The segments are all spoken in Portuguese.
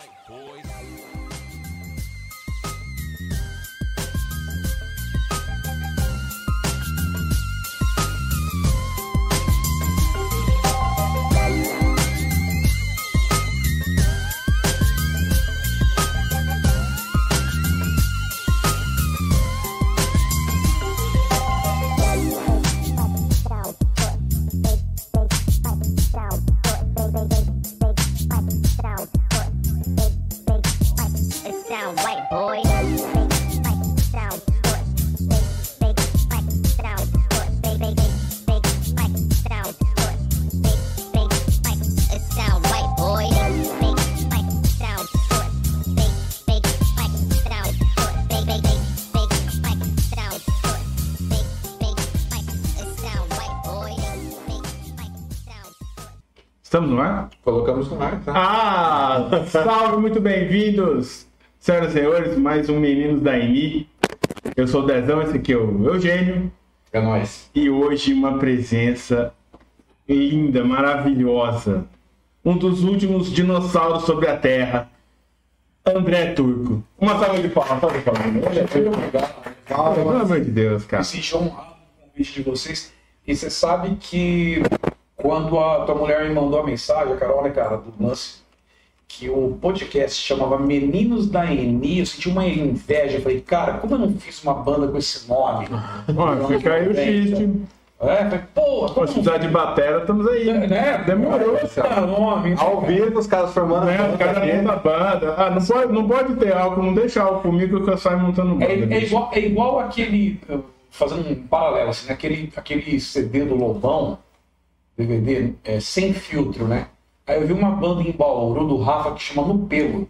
white boys Estamos no ar? Colocamos no ar, tá? Ah, salve, muito bem-vindos, senhoras e senhores, mais um Meninos da Eni. Eu sou o Dezão, esse aqui é o Eugênio, É nóis. e hoje uma presença linda, maravilhosa. Um dos últimos dinossauros sobre a Terra, André Turco. Uma salva de palmas, salva de palmas. Pelo amor de Deus, cara. Me senti honrado com o convite de vocês. E você sabe que quando a tua mulher me mandou a mensagem, a Carol, né, cara, do lance, que o podcast chamava Meninos da Eni, eu senti uma inveja. Eu falei, cara, como eu não fiz uma banda com esse nome? Ó, fica aí o xiste. É, falei, pô, Se precisar de batera, estamos aí. né? Demorou. Tá, nome. Ao vivo, os caras formando a Né, o banda cara dele. monta banda. Ah, não pode, não pode ter álcool, não deixa álcool comigo que eu saio montando banda. É, é igual, é igual aquele. Fazendo um paralelo, assim, né? aquele, aquele CD do Lobão, DVD, é, sem filtro, né? Aí eu vi uma banda em Bauru do Rafa que chama No Pelo.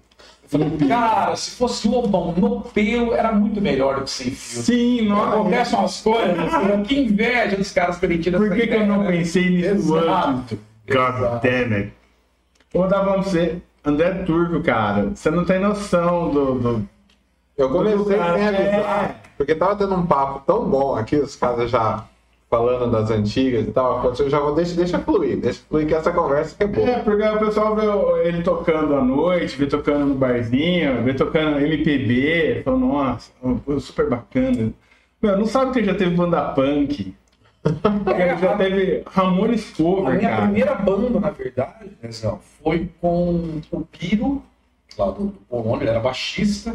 Eu falei, cara, se fosse Lobão no pelo, era muito melhor do que sem filtro. Sim, nossa. Acontecem umas coisas, que inveja dos caras terem tido Por que, que eu não né? pensei nisso antes? God Exato. damn it. Vou dar pra você, André Turco, cara. Você não tem noção do. do... Eu comecei sem é. avisar, porque tava tendo um papo tão bom aqui, os caras já falando das antigas e tal. Eu já vou, deixa, deixa fluir, deixa fluir que essa conversa que é boa. É, porque o pessoal vê ele tocando à noite, vê tocando no barzinho, vê tocando MPB, fala, nossa, super bacana. Meu, não sabe que ele já teve banda punk. Ele já teve Ramones A Cover, minha cara. primeira banda, na verdade, foi com o Piro, lá do, do Polônia, ele era baixista.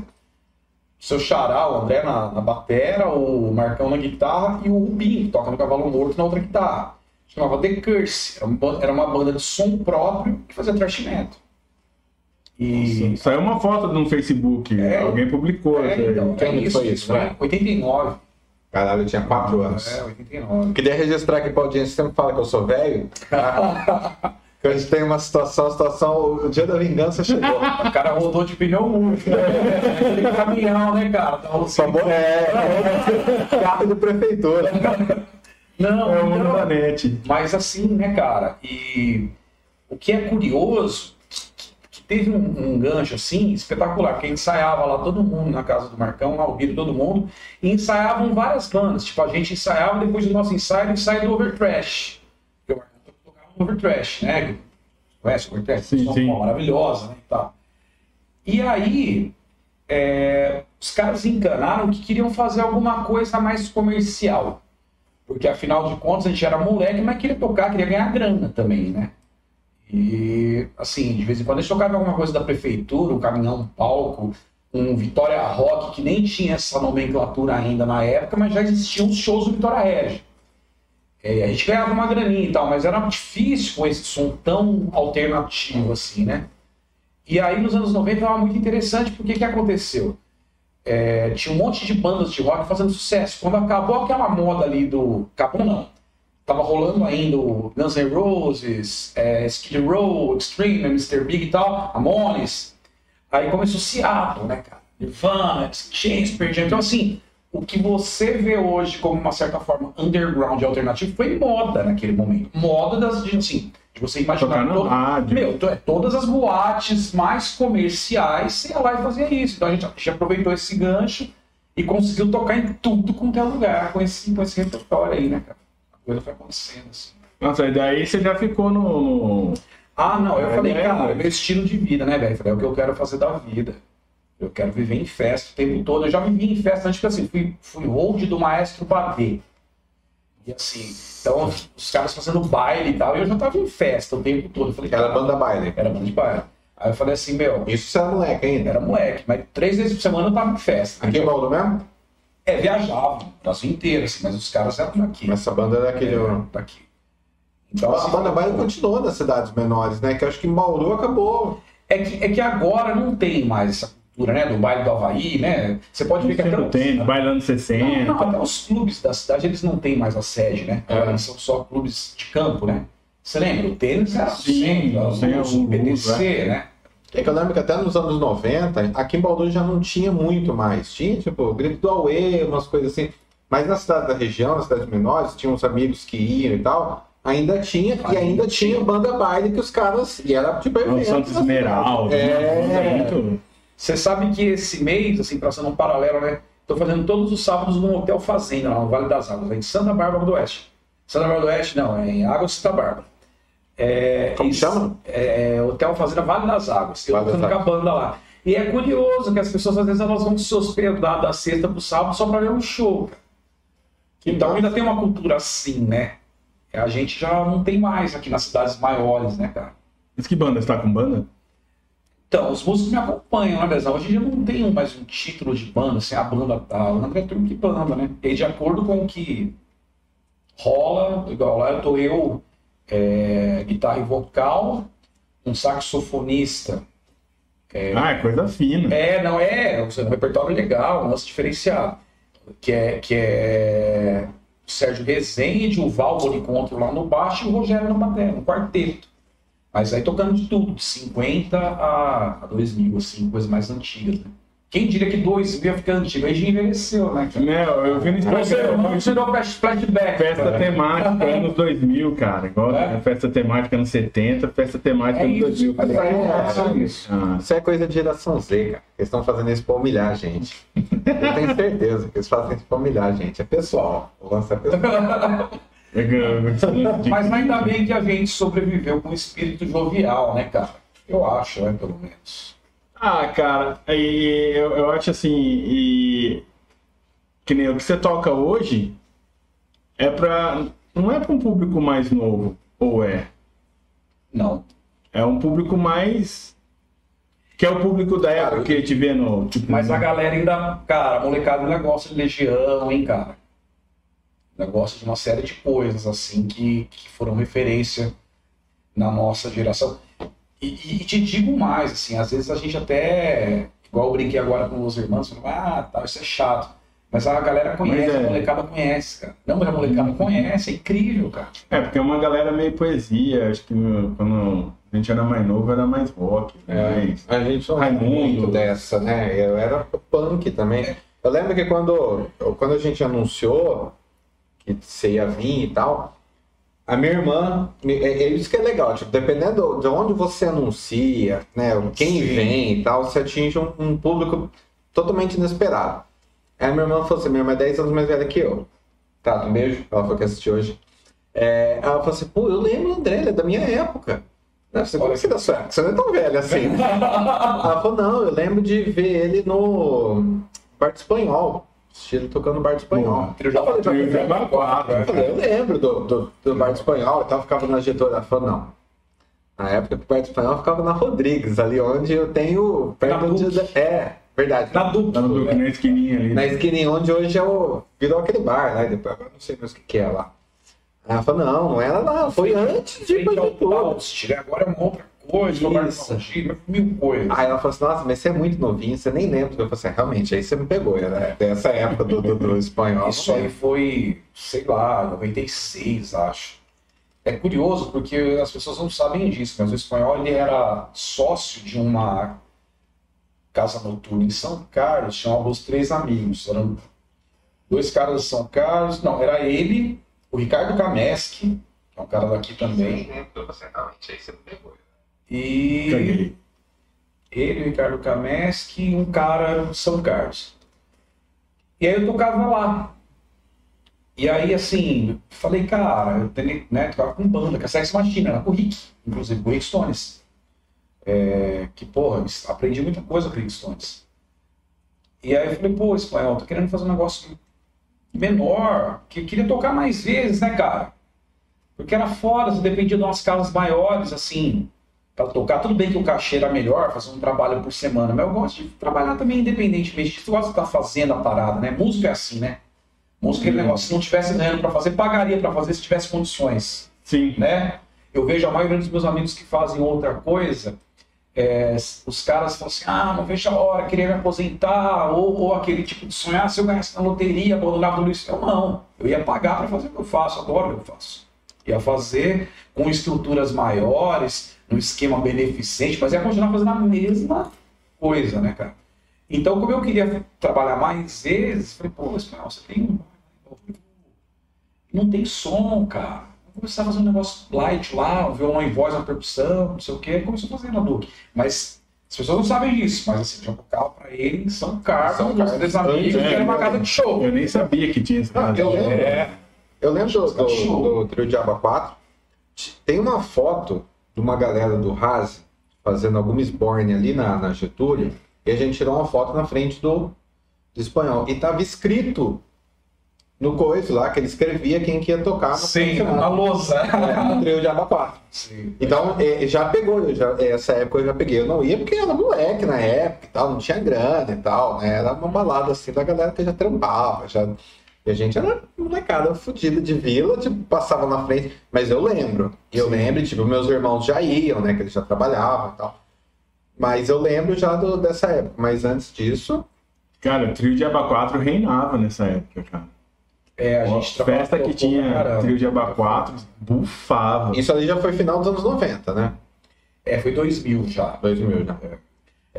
Seu Xará, o André na, na batera, o Marcão na guitarra e o Rubinho, que toca no Cavalo Morto na outra guitarra. Chamava The Curse. Era uma, ba- era uma banda de som próprio que fazia thrash metal. E. Saiu uma foto no Facebook, É. alguém publicou. É, assim. então, é ano isso, foi isso né? em 89. Caralho, eu tinha 4 anos. É, 89. Queria registrar aqui pra audiência, sempre fala que eu sou velho. que a gente tem uma situação, situação, o dia da vingança chegou. O cara rodou de pneu murcho. né? Caminhão, né, cara? Tava Só bo- é, carro de prefeitura. Não, É mundo não. Mas assim, né, cara? E o que é curioso, que teve um, um gancho assim espetacular, porque ensaiava lá todo mundo na casa do Marcão, lá o Biro, todo mundo, e ensaiavam várias bandas. Tipo, a gente ensaiava depois do nosso ensaio, o ensaio do Overtrash. No Overtrash, né? Conhece o Overtrash? Sim, sim. Maravilhosa, né? E, tal. e aí, é, os caras encanaram que queriam fazer alguma coisa mais comercial. Porque afinal de contas a gente era moleque, mas queria tocar, queria ganhar grana também, né? E assim, de vez em quando a gente tocava alguma coisa da prefeitura, um caminhão, um palco, um Vitória Rock, que nem tinha essa nomenclatura ainda na época, mas já existiam os shows do Vitória Regia. É, a gente ganhava uma graninha e tal, mas era difícil com esse som tão alternativo assim, né? E aí nos anos 90 era muito interessante, porque o que aconteceu? É, tinha um monte de bandas de rock fazendo sucesso. Quando acabou aquela moda ali do. Acabou não. Tava rolando ainda o Guns N' Roses, é, Skid Row, Extreme, Mr. Big e tal, Ramones. Aí começou Seattle, né, cara? Nirvana, Exchange, Pearl Jam. Então, assim, o que você vê hoje como uma certa forma underground e alternativo foi moda naquele momento. Moda das, de, assim, de você imaginar. Todo- rádio. meu, é, todas as boates mais comerciais, você ia lá e fazia isso. Então a gente, a gente aproveitou esse gancho e conseguiu tocar em tudo quanto é lugar com esse, com esse repertório aí, né, cara? A coisa foi acontecendo assim. Nossa, e daí você já ficou no. no- Ah, não, eu É, falei, né? cara, é meu estilo de vida, né, velho? Falei, é o que eu quero fazer da vida. Eu quero viver em festa o tempo todo. Eu já vivi em festa antes que assim, fui, fui hold do maestro Badê. E assim, então os caras fazendo baile e tal, e eu já tava em festa o tempo todo. Eu falei, Era banda baile. Era banda de baile. Aí eu falei assim, meu, Isso você era moleque ainda. era moleque, mas três vezes por semana eu tava em festa. Aqui em Bauru mesmo? É, viajava, o Brasil inteiro, assim, mas os caras eram daqui. Essa banda era aquele. É, daqui. Então, A assim, banda baile continuou nas cidades menores, né? Que eu acho que em Bauru acabou. É que, é que agora não tem mais essa cultura, né? Do baile do Havaí, né? Você pode ver que até Não os- tem, bailando 60. Não, não, até os clubes da cidade eles não têm mais a sede, né? É. Eles são só clubes de campo, né? Você lembra? O tênis era Sim, luz, a o PDC, né? É que eu lembro que até nos anos 90, aqui em Bauru já não tinha muito mais. Tinha, tipo, o grito do Aue, umas coisas assim. Mas na cidade da região, nas cidades menores, tinha uns amigos que iam e tal. Ainda tinha, e ainda tinha banda baile que os caras. E era tipo É o evento, Santos né? Esmeralda. É. muito- Você sabe que esse mês, assim, traçando um paralelo, né? Tô fazendo todos os sábados no Hotel Fazenda, lá no Vale das Águas, em Santa Bárbara do Oeste. Santa Bárbara do Oeste, não, é em Águas de Santa Bárbara. É, Como isso- chama? É, Hotel Fazenda Vale das Águas. Eu das ficando com a banda lá. E é curioso que as pessoas, às vezes, elas vão se hospedar da sexta pro sábado só pra ver um show. cara. Então ainda tem uma cultura assim, né? A gente já não tem mais aqui nas cidades maiores, né, cara? Mas que banda? Você tá com banda? Então, os músicos me acompanham, né, Bezão? Hoje em dia não tenho mais um título de banda, assim, a banda tá. O André Turmo que banda, né? E de acordo com o que rola, igual lá eu tô eu, é, guitarra e vocal, um saxofonista. Ah, é coisa fina. É, não é, um repertório legal, um lance diferenciado. Que é, que é o Sérgio Rezende, o Val Bonicontro lá no baixo e o Rogério no bateria, no quarteto. Mas aí tocando de tudo, de 50 a, a 2000, assim, coisas mais antigas, né? Quem diria que 2000 ia ficar antigo? Aí já envelheceu, né, cara? Meu, eu vi no Você Instagram. não tirou flash- flashback. Festa cara. temática anos 2000, cara. Igual É? festa temática anos 70, festa temática É anos isso, 2000. mas cara. é, é isso. Ah, Isso é coisa de geração Z, cara. Eles estão fazendo isso pra humilhar a gente. Eu tenho certeza que eles fazem isso pra humilhar a gente. É pessoal. O lance é pessoal. é Mas ainda bem que a gente sobreviveu com um espírito jovial, né, cara? Eu acho, né, pelo menos. Ah, cara, e eu, eu acho assim, e que nem o que você toca hoje é pra. não é pra um público mais novo, ou é? Não. É um público mais. Que é o público da época que te vê no. Tipo, Mas a galera ainda, cara, molecada ainda gosta de Legião, hein, cara? Ainda gosta de uma série de coisas, assim, que, que foram referência na nossa geração. E, e- e te digo mais, assim, às vezes a gente até, igual eu brinquei agora com os irmãos, falando, ah, tá, isso é chato. Mas a galera conhece, é. a molecada conhece, cara. Não, mas a molecada conhece, é incrível, cara. É, porque é uma galera meio poesia. Acho que quando a gente era mais novo era mais rock. É, mais- a gente é Raimundo. muito dessa, né? Eu era punk também. Eu lembro que quando, quando a gente anunciou que você ia vir e tal, a minha irmã, é, é isso que é legal, tipo, dependendo de onde você anuncia, né, quem Sim. vem e tal, você atinge um, um público totalmente inesperado. Aí a minha irmã falou assim, minha irmã é 10 anos mais velha que eu. Tá, um beijo, ela falou que assistiu hoje. É, ela falou assim, pô, eu lembro o André, ele é da minha época. Eu falei, como que você da sua época? Você não é tão velho assim. Ela falou, não, eu lembro de ver ele no do Espanhol. Assisti ele tocando Bar do Espanhol. Eu falei, Trio Jabá quatro, eu falei, eu lembro do, do, do Bar do Espanhol e tal, ficava na Getúlio. Ela falou, não. Na época do Bar do Espanhol eu ficava na Rodrigues, ali onde eu tenho. Perto Na onde. Duque. É, verdade. Na dupla. Tá no, né? na esquininha ali. Na esquininha onde hoje é o. Virou aquele bar, né? Depois eu não sei mais o que, que é lá. Ela falou, não, não era lá, foi antes de ir pra Getúlio. Né? Agora é uma outra coisa, uma Isso. tecnologia, mil coisas. Aí ela falou assim, nossa, mas você é muito novinho, você nem lembra. Eu falei assim, realmente, aí você me pegou, era dessa época do, do, do espanhol. Isso aí foi, sei lá, 96, acho. É curioso porque as pessoas não sabem disso, mas o espanhol ele era sócio de uma casa noturna em São Carlos, chamava os três amigos. Eram dois caras de São Carlos, não, era ele, o Ricardo Kameschi, que é um cara daqui também, realmente, aí você me pegou. E Caguei. ele, o Ricardo Kameschi e um cara de São Carlos. E aí eu tocava lá. E aí, assim, falei, cara, eu tenho, né, tocava com banda, com a Sex Machina, era com o Rick, inclusive, com o Rick Stones. É, que, porra, aprendi muita coisa com o Rick Stones. E aí eu falei, pô, espanhol, tô querendo fazer um negócio menor, que queria tocar mais vezes, né, cara? Porque era foda, você dependia de umas casas maiores, assim, para tocar. Tudo bem que o cachê era melhor, fazer um trabalho por semana, mas eu gosto de trabalhar também independentemente. Você gosta de estar fazendo a parada, né? Música é assim, né? Música é aquele negócio, se não tivesse ganhando para fazer, pagaria para fazer se tivesse condições, Sim. né? Eu vejo a maioria dos meus amigos que fazem outra coisa, é, os caras falam assim, ah, não vejo a hora, queria me aposentar, ou, ou aquele tipo de sonhar, se eu ganhasse na loteria, abandonava tudo isso. Eu não, eu ia pagar para fazer o que eu faço, adoro o que eu faço. Ia fazer com estruturas maiores, num esquema beneficente, mas ia continuar fazendo a mesma coisa, né, cara? Então, como eu queria trabalhar mais vezes, falei, pô, Espanhol, você tem um. Não tem som, cara. Vou começar a fazer um negócio light lá, um violão em voz, uma percussão, não sei o quê. Começou a fazer na Duke. Mas as pessoas não sabem disso. Mas assim, tinha um carro pra ele em São Carlos, São Carlos. dos amigos, É, que era uma casa de show. Eu nem sabia que tinha esse Ah, cara. eu lembro. É. Eu lembro do, do, do Trio Diaba 4. Tem uma foto de uma galera do Haas fazendo alguma esborne ali na, na Getúlio. E a gente tirou uma foto na frente do, do espanhol. E tava escrito no coisa lá que ele escrevia quem que ia tocar de Sim, na lousa. É, no Trio Diaba 4. Sim. Então, é, já pegou, eu já, essa época eu já peguei. Eu não ia porque era moleque na época e tal, não tinha grana e tal, né? Era uma balada assim da galera que já trampava, já. E a gente era molecada fodida de vila, tipo, passava na frente. Mas eu lembro. E eu Sim. lembro, tipo, meus irmãos já iam, né? Que eles já trabalhavam e tal. Mas eu lembro já do- dessa época. Mas antes disso, Cara, o trio de Aba 4 reinava nessa época, cara. É, a gente trabalhava festa que tinha caramba. trio de Aba 4, bufava. isso ali já foi final dos anos 90, né? É, foi 2000 já. 2000 já. É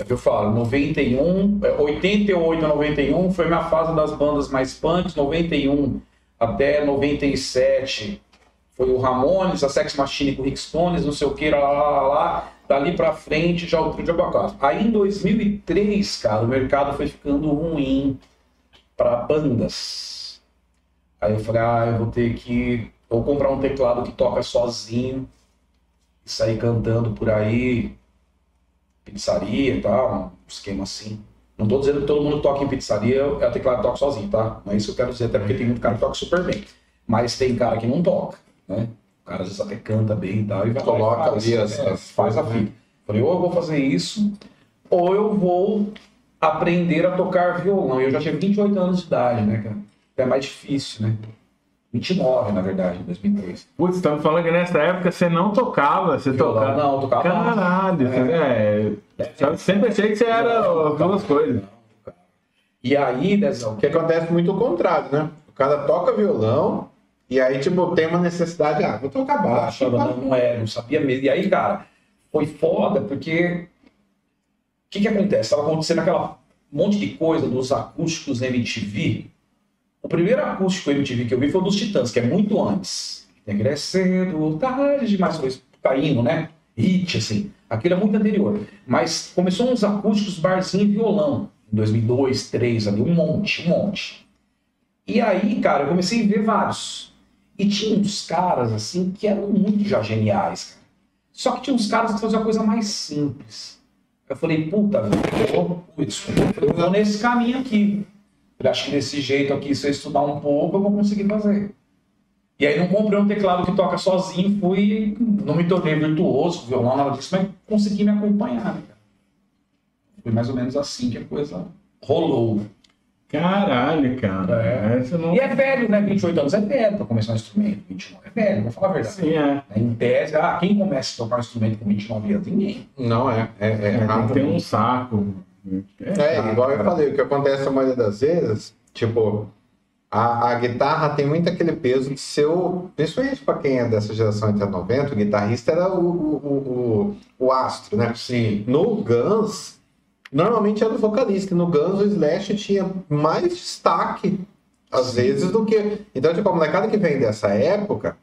o que eu falo, 91, é, 88 a 91 foi minha fase das bandas mais punks, 91 até 97 foi o Ramones, a Sex Machine com o Rick Stones, não sei o que, lá, lá, lá, lá. Dali pra frente já o Trio de Abacate. Aí em 2003, cara, o mercado foi ficando ruim para bandas. Aí eu falei, ah, eu vou ter que ou comprar um teclado que toca sozinho e sair cantando por aí, pizzaria e tal, um esquema assim. Não tô dizendo que todo mundo toca em pizzaria, é o teclado toca sozinho, tá? Não é isso que eu quero dizer, até porque tem muito cara que toca super bem. Mas tem cara que não toca, né? O cara às vezes até canta bem e tal, e vai Coloca ali as- é, as faz a né? fita. Falei, ou eu vou fazer isso, ou eu vou aprender a tocar violão. Eu já tinha 28 anos de idade, né, cara? É mais difícil, né? 29, na verdade, em 2003. Putz, estamos falando que nessa época você não tocava, você Violão, tocava. não, eu tocava Caralho, você- é. Eu sempre achei que você era duas coisas. E aí, Dezão, O que acontece muito o contrário, né? O cara toca violão e aí, tipo, tem uma necessidade, ah, vou tocar baixo. não, não é, não sabia mesmo. E aí, cara, foi foda, porque o que que acontece? Tava acontecendo aquela monte de coisa dos acústicos MTV. O primeiro acústico MTV que eu vi foi o dos Titãs, que é muito antes. Tem ou tarde demais, foi caindo, né? Hit, assim. Aquilo é muito anterior. Mas começou uns acústicos barzinho e violão. Em 2002, 2003, ali, um monte, um monte. E aí, cara, eu comecei a ver vários. E tinha uns caras, assim, que eram muito já geniais, cara. Só que tinha uns caras que faziam a coisa mais simples. Eu falei, puta, velho, eu vou, eu vou nesse caminho aqui. Eu acho que desse jeito aqui, se eu estudar um pouco, eu vou conseguir fazer. E aí não comprei um teclado que toca sozinho, fui, não me tornei virtuoso, com violão, nada disso, mas consegui me acompanhar, né, cara? Foi mais ou menos assim que a coisa rolou. Caralho, cara. É. Essa não... E é velho, né? 28 anos é velho pra começar um instrumento. 29 é velho, vou falar a verdade. Sim, é. Em tese, ah, quem começa a tocar um instrumento com 29 anos? Ninguém. Não é, é, é, É, tem raro. que ter um saco. É, igual eu falei, o que acontece a maioria das vezes, tipo, a, a guitarra tem muito aquele peso de ser o. Principalmente pra quem é dessa geração entre 90, o guitarrista era o, o, o, o, astro, né? Sim. No Guns, normalmente era o vocalista. No Guns, o Slash tinha mais destaque, às vezes, do que. Então, tipo, a molecada que vem dessa época,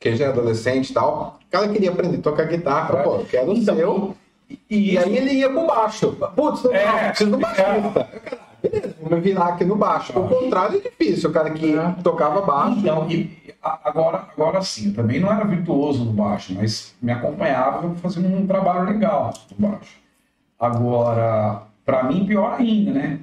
que já é adolescente e tal, o cara queria aprender a tocar guitarra, pô, quero o Então, seu. E, E aí ele ia pro baixo. Putz, não, É, não, preciso do baixista. Beleza, pra virar aqui no baixo. O contrário é difícil, o cara que É. tocava baixo. Então, e, agora, agora sim, eu também não era virtuoso no baixo, mas me acompanhava fazendo um trabalho legal no baixo. Agora, pra mim, pior ainda, né?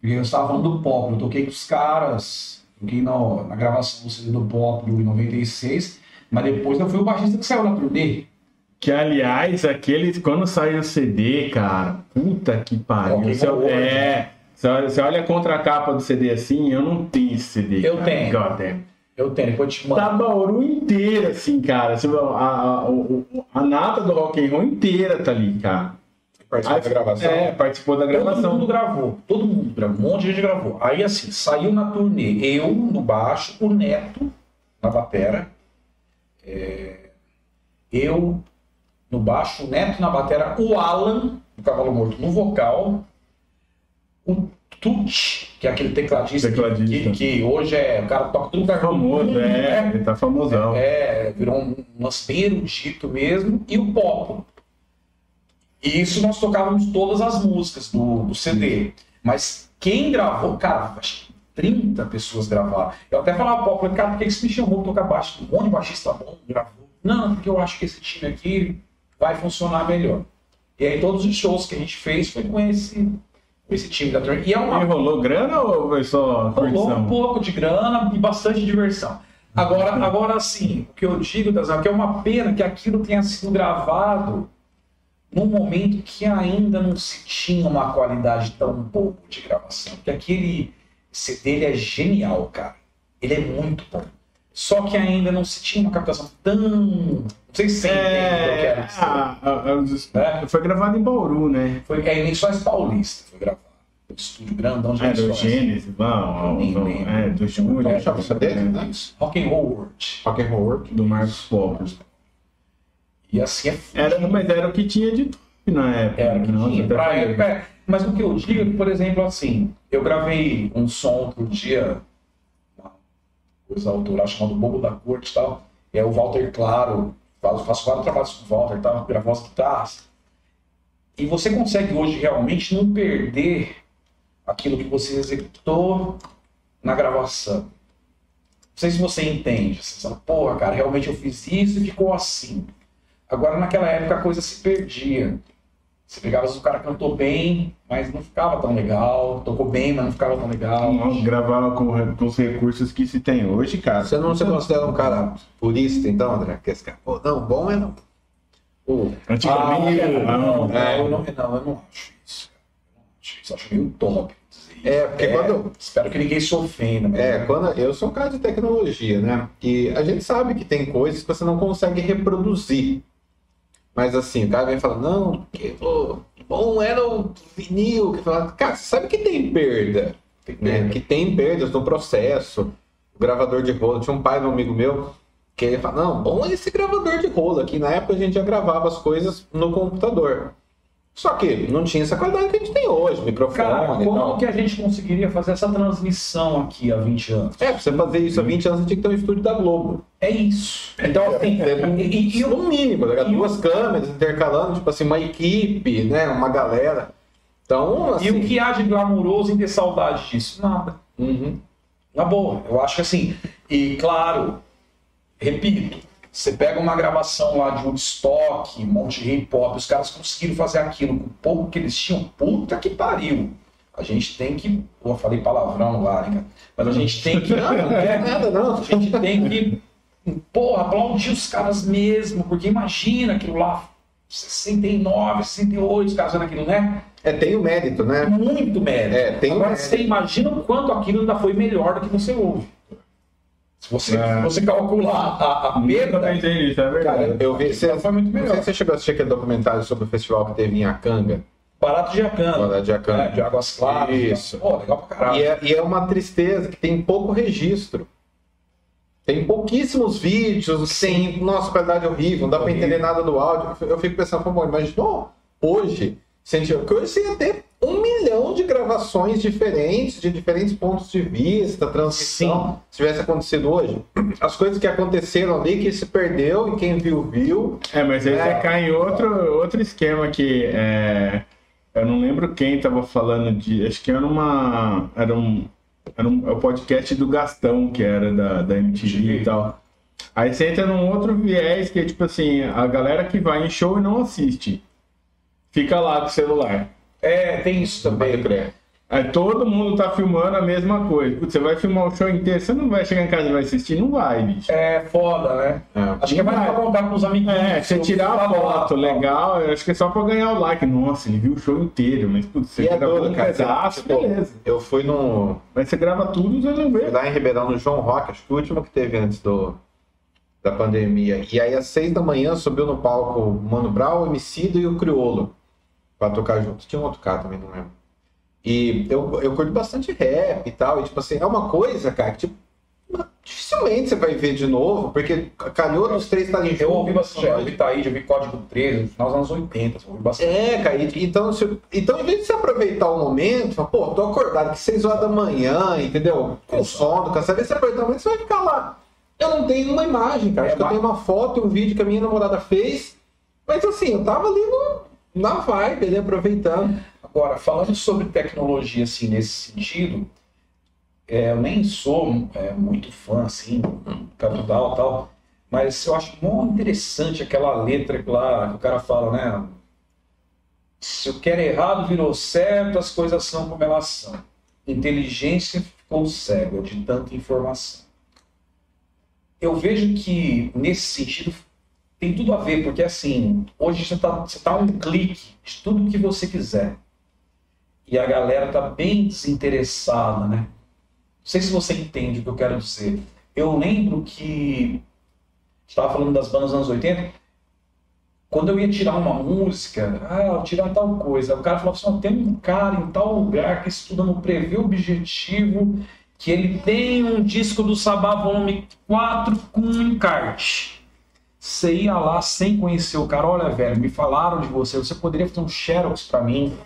Porque eu estava falando do pop, eu toquei com os caras, toquei na, na gravação do CD do pop em 96, mas depois eu fui o baixista que saiu na turnê. Que, aliás, aquele, quando saiu o CD, cara, puta que pariu. Você- horror, é, você olha- você olha a contracapa do CD assim, eu não tenho esse CD. Eu cara. tenho. Eu tenho, depois te mando. Tá Bauru inteira, assim, cara. Assim, A, a, o- a nata do rock and roll inteira tá ali, cara. Participou da gravação. É, participou da Todo gravação. mundo gravou, todo mundo gravou, um monte de gente gravou. Aí assim, saiu na turnê, eu no baixo, o Neto na batera, é, eu no baixo, o Neto na batera, o Alan, do Cavalo Morto, no vocal, o Tucci, que é aquele tecladista, que- Tecladista. Que, que hoje é o cara que toca tudo lugar do Famoso, é, né? ele tá famosão. É, virou um lance bem erudito mesmo. E o Pop. E isso nós tocávamos todas as músicas do, do CD. Mas quem gravou, cara, acho que 30 pessoas gravaram. Eu até falava pro Pop, cara, por que que você me chamou pra tocar baixo? Um monte de baixista bom gravou. Não, porque eu acho que esse time aqui vai funcionar melhor. E aí todos os shows que a gente fez foi com esse, com esse time da turnê. E é uma E rolou grana ou foi só Rolou um pouco de grana e bastante diversão. Agora, agora sim, o que eu digo, Dazan, que é uma pena que aquilo tenha sido gravado num momento que ainda não se tinha uma qualidade tão boa de gravação. Porque aquele CD ele é genial, cara. Ele é muito bom. Só que ainda não se tinha uma captação tão. Não sei se você entende o que eu É, quero dizer. a- a- os- É. foi gravado em Bauru, né? Foi, é em Lençóis Paulista, foi gravado. Um estúdio grandão de É, do Lençóis. Gênesis, não, Nem não, lembro. é, do Júlio, chama isso dele, né? Rock and Roll World. Rock and Roll World. do Marcos Pop. E assim é Era, mas era o que tinha de top na época. Era que né? tinha. Pra época, é. Mas o que eu digo é que, por exemplo, assim, eu gravei um som outro dia, uma coisa autoral chamada Bobo da Corte e tal. Aí o Walter Claro, faço, faço vários trabalhos com o Walter, tá? gravou as guitarras. E você consegue hoje realmente não perder aquilo que você executou na gravação. Não sei se você entende. Você fala, porra, cara, realmente eu fiz isso e ficou assim. Agora, naquela época, a coisa se perdia. Você pegava, o cara cantou bem, mas não ficava tão legal. Tocou bem, mas não ficava tão legal. Não, Gravar com, com os recursos que se tem hoje, cara. Você não se considera um cara purista, então, André? Que esse cara, pô, não, bom é não. Pô, Antigamente, Ah, não, não. é. não, eu não, não, eu não acho isso. Eu não acho isso. Eu acho meio top. dizer isso. É, porque quando- Espero que ninguém se ofenda. Mas É, quando eu sou um cara de tecnologia, né? E a gente sabe que tem coisas que você não consegue reproduzir. Mas assim, o cara vem falando, não, porque pô, bom era o vinil. Que fala, cara, sabe que tem perda, né? Que tem perdas no processo. O gravador de rolo, tinha um pai de um amigo meu que ele fala, não, bom é esse gravador de rolo aqui. Na época a gente já gravava as coisas no computador. Só que não tinha essa qualidade que a gente tem hoje, microfone Cara, e como tal. que a gente conseguiria fazer essa transmissão aqui há 20 anos? É, pra você fazer isso há 20 anos, você tinha que ter um estúdio da Globo. É isso. Então, assim, e, e- e no mínimo, o- duas câmeras intercalando, tipo assim, uma equipe, né? Uma galera. Então, assim. E o que há de glamouroso em ter saudade disso? Nada. Uhum. Na boa, eu acho que assim, e claro, repito, você pega uma gravação lá de Woodstock, Monte Hip Hop, os caras conseguiram fazer aquilo com o pouco que eles tinham, puta que pariu. A gente tem que. Pô, falei palavrão lá, né, cara? Mas a gente tem que. Não, não é nada, não. A gente tem que. Porra, aplaudir os caras mesmo, porque imagina aquilo lá, 69, 68, os caras vendo aquilo, né? É, tem o mérito, né? muito mérito. É, tem Agora mérito. você imagina o quanto aquilo ainda foi melhor do que você ouve. Se você, É. se você calcular a, a perda, pensei nisso, é verdade. Cara, eu vi. Você, foi muito melhor. você chegou a assistir aquele documentário sobre o festival que teve em Acanga. barato de Acana, Lá de Acana. é, de Águas Claras. Isso. Pô, legal pra caralho. E é, e é uma tristeza que tem pouco registro. Tem pouquíssimos vídeos, tem, nossa, qualidade horrível, não dá pra Horrível. entender nada do áudio. Eu fico pensando, pô, imaginou hoje, se a gente, que hoje você ia ter um milhão de gravações diferentes, de diferentes pontos de vista, transmissão, se tivesse acontecido hoje. As coisas que aconteceram ali, que se perdeu e quem viu, viu. É, mas aí É. você cai em outro, outro esquema que é, eu não lembro quem tava falando de. Acho que era uma. Era um. Era um, é o podcast do Gastão, que era da, da MTV e tal. Aí você entra num outro viés que é tipo assim, a galera que vai em show e não assiste. Fica lá com o celular. É, tem isso também. Aí todo mundo tá filmando a mesma coisa. Putz, você vai filmar o show inteiro, você não vai chegar em casa e vai assistir? Não vai, bicho. É foda, né? É. Acho que é mais pra contar com os amigos. É, você tirar a foto legal, eu acho que é só pra ganhar o like. Nossa, ele viu o show inteiro, mas putz, você é gravou doido, um beleza. Eu fui no. Mas você grava tudo e você não Fui vê. lá em Ribeirão, no João Rock, acho que o último que teve antes do, da pandemia. E aí, às seis da manhã, subiu no palco o Mano Brown, o Emicida e o Criolo pra tocar juntos. Tinha um outro cara também, não lembro. E eu, eu curto bastante rap e tal. E, tipo assim, é uma coisa, cara, que, tipo, dificilmente você vai ver de novo, porque calhou dos três estarem juntos. Eu ouvi bastante, já ouvi Taíde, eu ouvi Código 13, no final dos anos 80, eu ouvi bastante. É, cara, então, se- então em vez de você aproveitar o momento, fala, pô, tô acordado que 6 horas da manhã, entendeu? Com sono, cansado, você aproveitar o momento, você vai ficar lá. Eu não tenho uma imagem, cara. É, Acho que eu tenho uma foto e um vídeo que a minha namorada fez. Mas assim, eu tava ali no, na vibe, ali, aproveitando. Agora, falando sobre tecnologia, assim, nesse sentido, é, eu nem sou é, muito fã, assim, capital e tal, mas eu acho muito interessante aquela letra que lá que o cara fala, né? Se eu quero errado virou certo, as coisas são como elas são. Inteligência ficou cega de tanta informação. Eu vejo que, nesse sentido, tem tudo a ver, porque assim, hoje você está você tá um clique de tudo que você quiser. E a galera tá bem desinteressada, né? Não sei se você entende o que eu quero dizer. Eu lembro que estava falando das bandas dos anos 80. Quando eu ia tirar uma música, ah, eu tirar tal coisa, o cara falava assim: tem um cara em tal lugar que estuda no prevê objetivo, que ele tem um disco do Sabá volume 4 com um encarte. Você ia lá sem conhecer o cara, olha, velho, me falaram de você, você poderia fazer um xerox pra mim?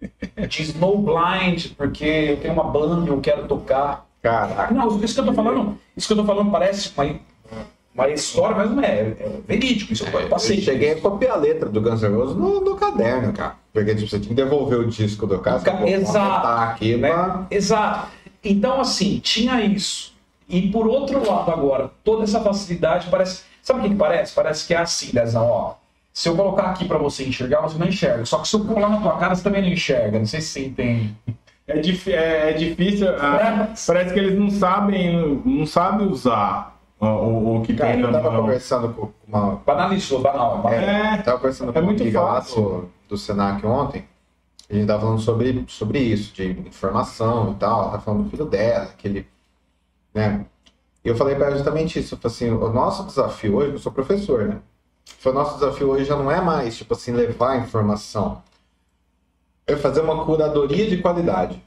de Snowblind, porque eu tenho uma banda e eu quero tocar. Caraca. Não, isso que eu tô falando, isso que eu tô falando parece uma, uma história, mas não é, é verídico, isso eu Eu passei. cheguei a copiar a letra do Guns N' Roses no, no caderno, cara. Porque tipo, você tinha que devolver o disco do cara. Ca- Exato. aqui, né? pra- Exato. Então, assim, tinha isso. E por outro lado, agora, toda essa facilidade parece. Sabe o que, que parece? Parece que é assim, Dezão, ó. Se eu colocar aqui pra você enxergar, você não enxerga. Só que se eu colar na tua cara, você também não enxerga. Não sei se você entende. É, dif- é- é difícil. ah, É. parece que eles não sabem, não sabem usar o, o- o que Cara, tem eu na tava mão. conversando com uma Banalizou, banal. banal. É, Tava conversando É com uma muito amiga lá fácil. do, do Senac ontem. A gente tava falando sobre, sobre isso, de informação e tal. Ela tava falando do filho dela, que ele. Né? E eu falei pra ela justamente isso. Falei assim: o nosso desafio hoje, eu sou professor, né? Foi o nosso desafio hoje já não é mais, tipo assim, levar informação. É fazer uma curadoria de qualidade.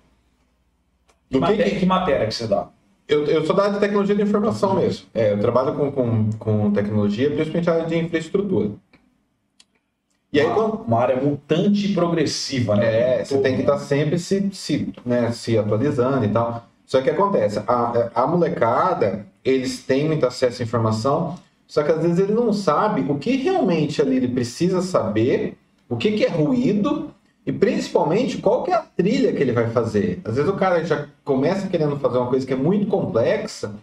Do que, matéria, que- que matéria que você dá? eu, eu sou da área de tecnologia de informação mesmo. É, eu trabalho com, com, com tecnologia, principalmente a área de infraestrutura. E aí, uma, quando, uma área mutante e progressiva, né? É, você tem que estar sempre se, se, né, se atualizando e tal. Só que acontece, a, a molecada, eles têm muito acesso à informação, só que às vezes ele não sabe o que realmente ali ele precisa saber, o que, que é ruído e principalmente qual que é a trilha que ele vai fazer. Às vezes o cara já começa querendo fazer uma coisa que é muito complexa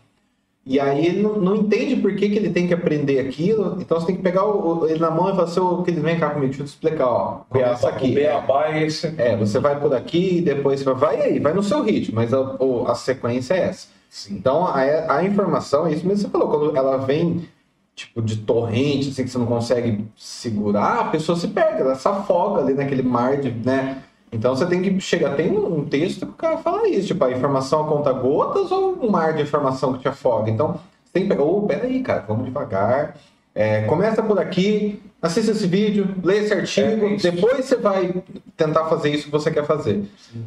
e aí ele não, não entende por que, que ele tem que aprender aquilo, então você tem que pegar o- o- ele na mão e falar assim, ô, querido, vem cá comigo, deixa eu te explicar, ó. Começa aqui. Beabá é esse. É, você vai por aqui, depois você vai, vai aí, vai no seu ritmo, mas a, a sequência é essa. Então, a, a informação, é isso mesmo que você falou, quando ela vem, tipo, de torrente, assim, que você não consegue segurar, a pessoa se perde, ela se afoga ali naquele mar de, né? Então, você tem que chegar, tem um texto que o cara fala isso, tipo, a informação a conta gotas ou um mar de informação que te afoga? Então, você tem que pegar, ô, peraí, cara, vamos devagar, é, começa por aqui, assista esse vídeo, lê esse artigo, É isso. depois você vai tentar fazer isso que você quer fazer.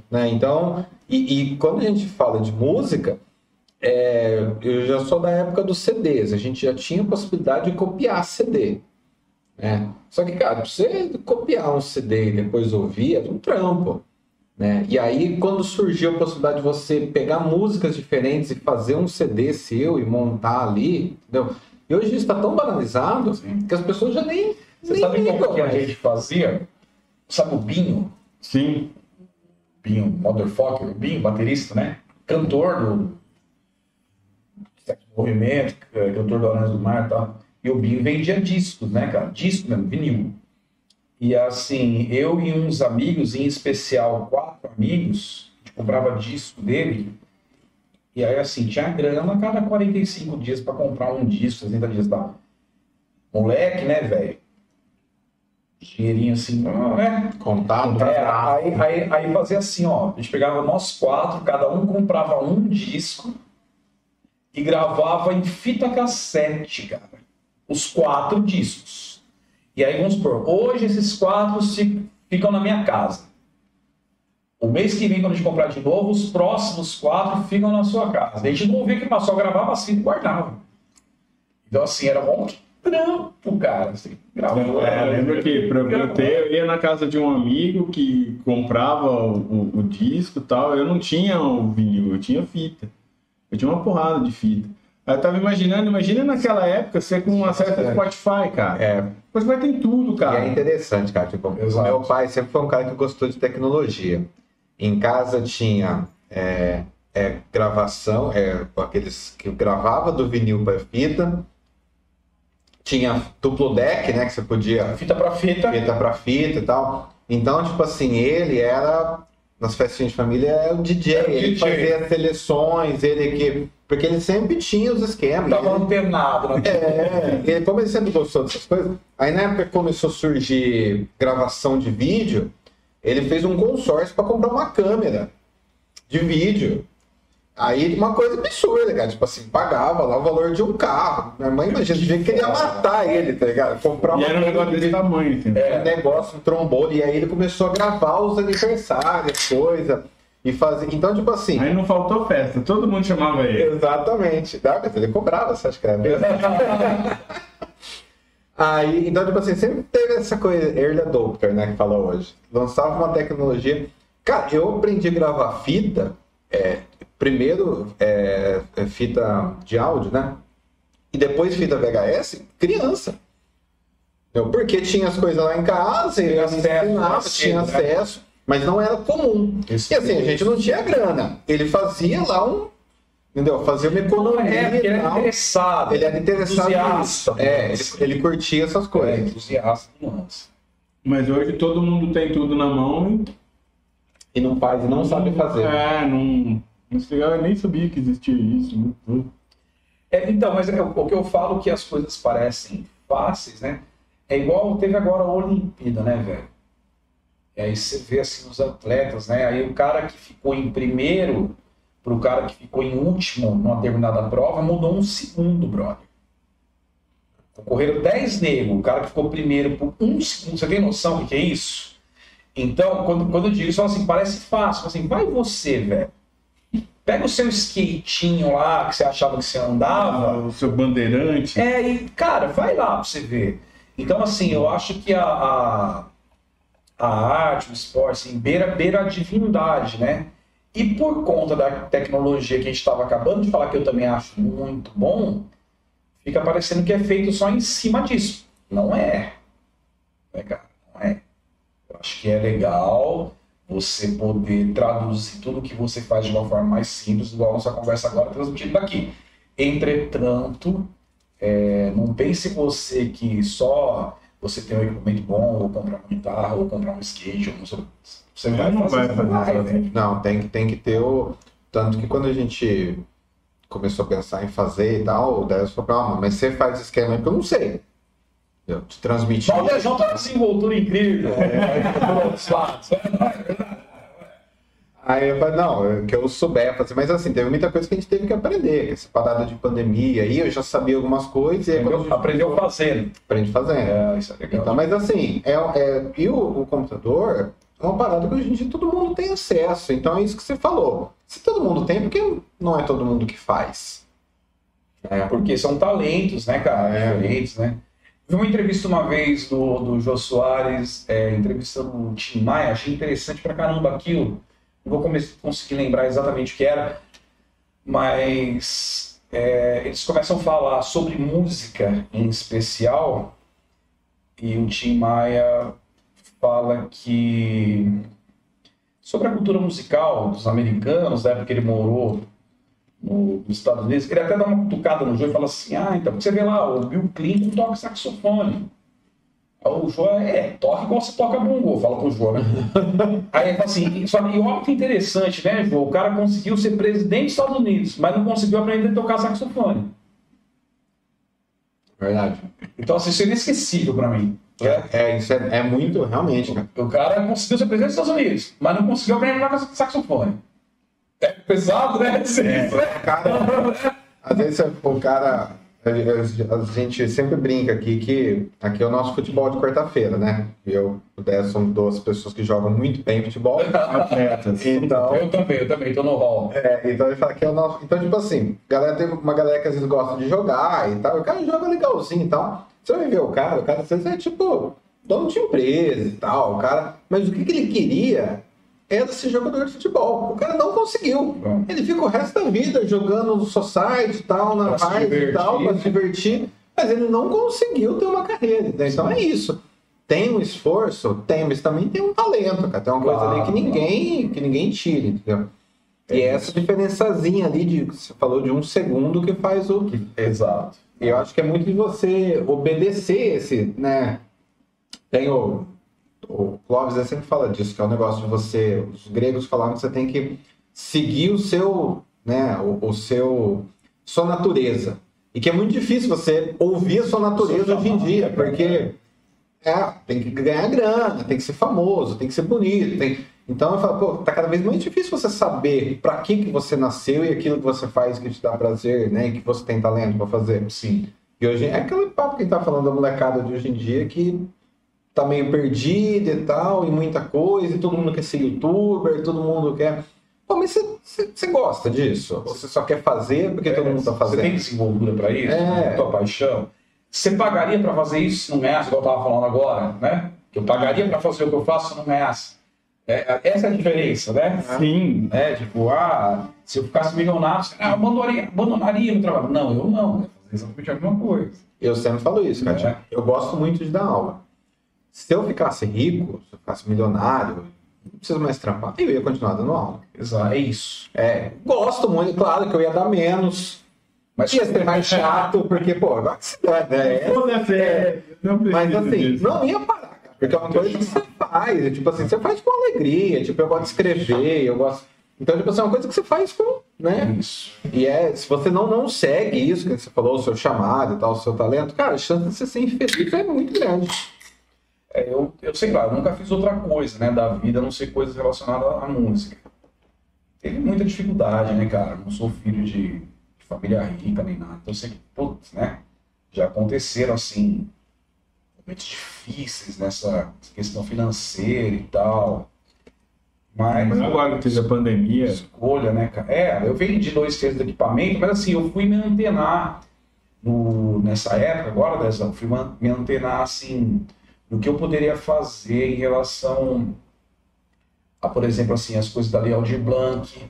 Né? Então, e, e quando a gente fala de música, é, eu já sou da época dos CDs, a gente já tinha a possibilidade de copiar CD. Né? Só que, cara, pra você copiar um CD e depois ouvir, é um trampo. Né? E aí, quando surgiu a possibilidade de você pegar músicas diferentes e fazer um CD seu e montar ali, entendeu? E hoje isso está tão banalizado que as pessoas já nem. Você nem sabe ligam como que a mais. gente fazia? Sabe o Binho? Sim. Binho, Motherfucker, o Binho, baterista, né? Cantor do Sexo Movimento, é, cantor do Aranhas do Mar e tal. E o Binho vendia discos, né, cara? Disco mesmo, vinil. E assim, eu e uns amigos, em especial quatro amigos, a gente comprava disco dele. E aí, assim, tinha grana a cada 45 dias pra comprar um disco, 60 dias tal. Moleque, né, velho? Dinheirinho assim, né? Contato. É, aí, aí, aí fazia assim, ó. A gente pegava nós quatro, cada um comprava um disco e gravava em fita cassete, cara. Os quatro discos. E aí, vamos supor, hoje esses quatro se- ficam na minha casa. O mês que vem, quando a gente comprar de novo, os próximos quatro ficam na sua casa. A gente não vê que passou, gravava assim e guardava. Então, assim, era bom trampo, cara. Assim, gravava. É, que pra eu ter, eu ia na casa de um amigo que comprava o- o disco e tal. Eu não tinha o vinil, eu tinha fita. Eu tinha uma porrada de fita. Eu tava imaginando, imagina naquela época você com acesso ao Spotify, cara. É, Spotify tem tudo, E é cara. interessante, cara. Tipo, Exato. meu pai sempre foi um cara que gostou de tecnologia. Em casa tinha é, é, gravação, é, aqueles que gravava do vinil para fita. Tinha duplo deck, né? Que você podia Fita pra fita. fita para fita e tal. Então, tipo assim, ele era nas festinhas de família era o DJ, Era o ele DJ. fazia as seleções, ele que porque ele sempre tinha os esquemas. Tava ele- antenado, né? é, ele, como ele sempre gostou dessas coisas, aí na época que começou a surgir gravação de vídeo, ele fez um consórcio para comprar uma câmera de vídeo. Aí uma coisa absurda, cara. Tipo assim, pagava lá o valor de um carro. Minha mãe, imagina, tinha que queria matar ele, tá ligado? Comprar E uma era um negócio de desse tamanho, assim. É, um negócio, um trombone, e aí ele começou a gravar os aniversários, coisa. E fazer. Então, tipo assim. Aí não faltou festa, todo mundo chamava ele. Exatamente. Mas ele cobrava, você acha que era mesmo? Aí, então, tipo assim, sempre teve essa coisa, early adopter, né, que fala hoje. Lançava uma tecnologia. Cara, eu aprendi a gravar fita, é, primeiro é, é fita de áudio, né? E depois fita VHS, criança. Porque tinha as coisas lá em casa, Tinha acesso, ensinava, tinha né? acesso, mas não era comum. Isso e assim, a gente não tinha grana. Ele fazia lá um. Entendeu? Fazia uma economia. É, ele era interessado. Ele era interessado entusiasta. nisso. É, ele, ele curtia essas É, coisas. entusiasta do lance. Mas hoje todo mundo tem tudo na mão e E não faz e não sabe fazer. É, não. Não sei, eu nem sabia que existia isso. né? É, então, mas é, o que eu falo que as coisas parecem fáceis, né? É igual teve agora a Olimpíada, né, velho? E aí você vê assim os atletas, né? Aí o cara que ficou em primeiro pro cara que ficou em último numa determinada prova mudou um segundo, brother. Concorreram 10 negros, o cara que ficou primeiro por um segundo. Você tem noção do que é isso? Então, quando, quando eu digo isso, assim, parece fácil. Assim, vai você, velho. Pega o seu skatinho lá que você achava que você andava. Ah, o seu bandeirante. É, e, cara, vai lá pra você ver. Então, assim, eu acho que a, a, a arte, o esporte, assim, beira, beira a divindade, né? E por conta da tecnologia que a gente estava acabando de falar, que eu também acho muito bom, fica parecendo que é feito só em cima disso. Não é. É, cara, não é. Eu acho que é legal você poder traduzir tudo que você faz de uma forma mais simples, igual a nossa conversa agora, transmitindo daqui. Entretanto, é, não pense você que só você tem um equipamento bom, ou comprar uma guitarra, ou comprar um skate, ou não sei, você vai Não fazer, vai fazer vai. Não, tem que, tem que ter o. Tanto que quando a gente começou a pensar em fazer e tal, o Darius falou, calma, mas você faz esquema aí que eu não sei. Eu te transmitir. Mas o Dejão tá nessa envoltura incrível. É, por outros lados. Aí eu falei, não, que eu souber fazer, mas assim, teve muita coisa que a gente teve que aprender, essa parada de pandemia aí, eu já sabia algumas coisas e aí quando a gente Aprendeu fazendo. aprende fazendo. É, isso é legal. Então, mas assim, é, é, e o, o computador é uma parada que hoje em dia todo mundo tem acesso. Então é isso que você falou. Se todo mundo tem, por que não é todo mundo que faz? É, Porque são talentos, né, cara? É. Diferentes, né? Vi uma entrevista uma vez do, do Jô Soares, é, entrevistando o Tim Maia, achei interessante pra caramba aquilo. Vou conseguir lembrar exatamente o que era, mas é, eles começam a falar sobre música em especial, e o Tim Maia fala que sobre a cultura musical dos americanos, da época que ele morou no- nos Estados Unidos. Ele até dá uma cutucada no Joe e fala assim: ah, então, você vê lá, o Bill Clinton toca saxofone. Aí o Joe é, toca igual você toca bongo, fala com o Joe, né? Aí ele fala assim, só que olha que interessante, né, Joe? O cara conseguiu ser presidente dos Estados Unidos, mas não conseguiu aprender a tocar saxofone. Verdade. Então, assim, isso é inesquecível pra mim. né? É, isso é, é muito, realmente, cara. O cara conseguiu ser presidente dos Estados Unidos, mas não conseguiu aprender a tocar saxofone. É pesado, né? Isso, né? Cara, às vezes o cara. A gente sempre brinca aqui que aqui é o nosso futebol de quarta-feira, né? Eu, o Dé, somos duas pessoas que jogam muito bem futebol. Atletas. Então, Eu também, eu também, tô no hall. é, então ele fala que é o nosso. Então, tipo assim, galera tem uma galera que às vezes gosta de jogar e tal. O cara joga legalzinho e tal. Você vai ver o cara, o cara às vezes é tipo dono de empresa e tal. O cara. Mas o que, que ele queria era ser jogador de futebol. O cara não conseguiu. Bom. Ele fica o resto da vida jogando no society e tal, na se raiva e tal, divertir, pra né? se divertir. Mas ele não conseguiu ter uma carreira. entendeu? Então é isso. Tem um esforço? Tem, mas também tem um talento, cara. Tem uma coisa Claro, ali que ninguém, que ninguém tira, entendeu? E é essa diferençazinha ali de você falou de um segundo que faz o. Exato. E eu acho que é muito de você obedecer esse, né? Tem o. O Clóvis sempre fala disso, que é o negócio de você. Os gregos falavam que você tem que seguir o seu, né? O, o seu. Sua natureza. E que é muito difícil você ouvir a sua natureza hoje em dia, porque é, tem que ganhar grana, tem que ser famoso, tem que ser bonito. Tem... Então eu falo, pô, tá cada vez mais difícil você saber para que, que você nasceu e aquilo que você faz que te dá prazer, né? E que você tem talento para fazer. Sim. E hoje é aquele papo que a gente tá falando da molecada de hoje em dia que tá meio perdida e tal, e muita coisa, e todo mundo quer ser youtuber, todo mundo quer. Pô, mas você- gosta disso? Você só quer fazer porque todo mundo tá É, Você tem fazendo? desenvoltura pra isso? É. Tua paixão? Você pagaria pra fazer isso se não ganhasse, igual eu tava falando agora, né? Que eu pagaria pra fazer o que eu faço se não ganhasse. É, essa é a diferença, né? Sim. É, tipo, ah, se eu ficasse milionário, você, ah, abandonaria, abandonaria meu trabalho. Não, eu não. Eu ia fazer exatamente a mesma coisa. Eu sempre falo isso, cara. É. Eu gosto muito de dar aula. Se eu ficasse rico, se eu ficasse milionário, não preciso mais trampar, eu ia continuar dando aula. Exato, é isso. É, gosto muito, claro que eu ia dar menos, Mas ia ser mais chato, porque, pô, agora que se dá, né? Não é. Não Mas assim, disso. não ia parar, cara, porque é uma coisa que você faz, tipo assim, você faz com alegria, tipo, eu gosto de escrever, eu gosto. Então, tipo assim, é uma coisa que você faz com, né? Isso. E é, se você não, não segue isso, que você falou, o seu chamado e tal, o seu talento, cara, a chance de você ser infeliz é muito grande. É, eu, eu sei lá, eu nunca fiz outra coisa, né, da vida, a não ser coisas relacionadas à música. Teve muita dificuldade, né, cara? Não sou filho de, de família rica nem nada. Então eu sei que, putz, né? Já aconteceram, assim, momentos difíceis nessa questão financeira e tal. Mas Mas agora que teve a pandemia, escolha, né, cara? É, eu vendi dois terços do equipamento, mas assim, eu fui me antenar no, nessa época, agora, dessa, eu fui me antenar, assim, no que eu poderia fazer em relação a, por exemplo, assim, as coisas da Lei Aldir Blanc.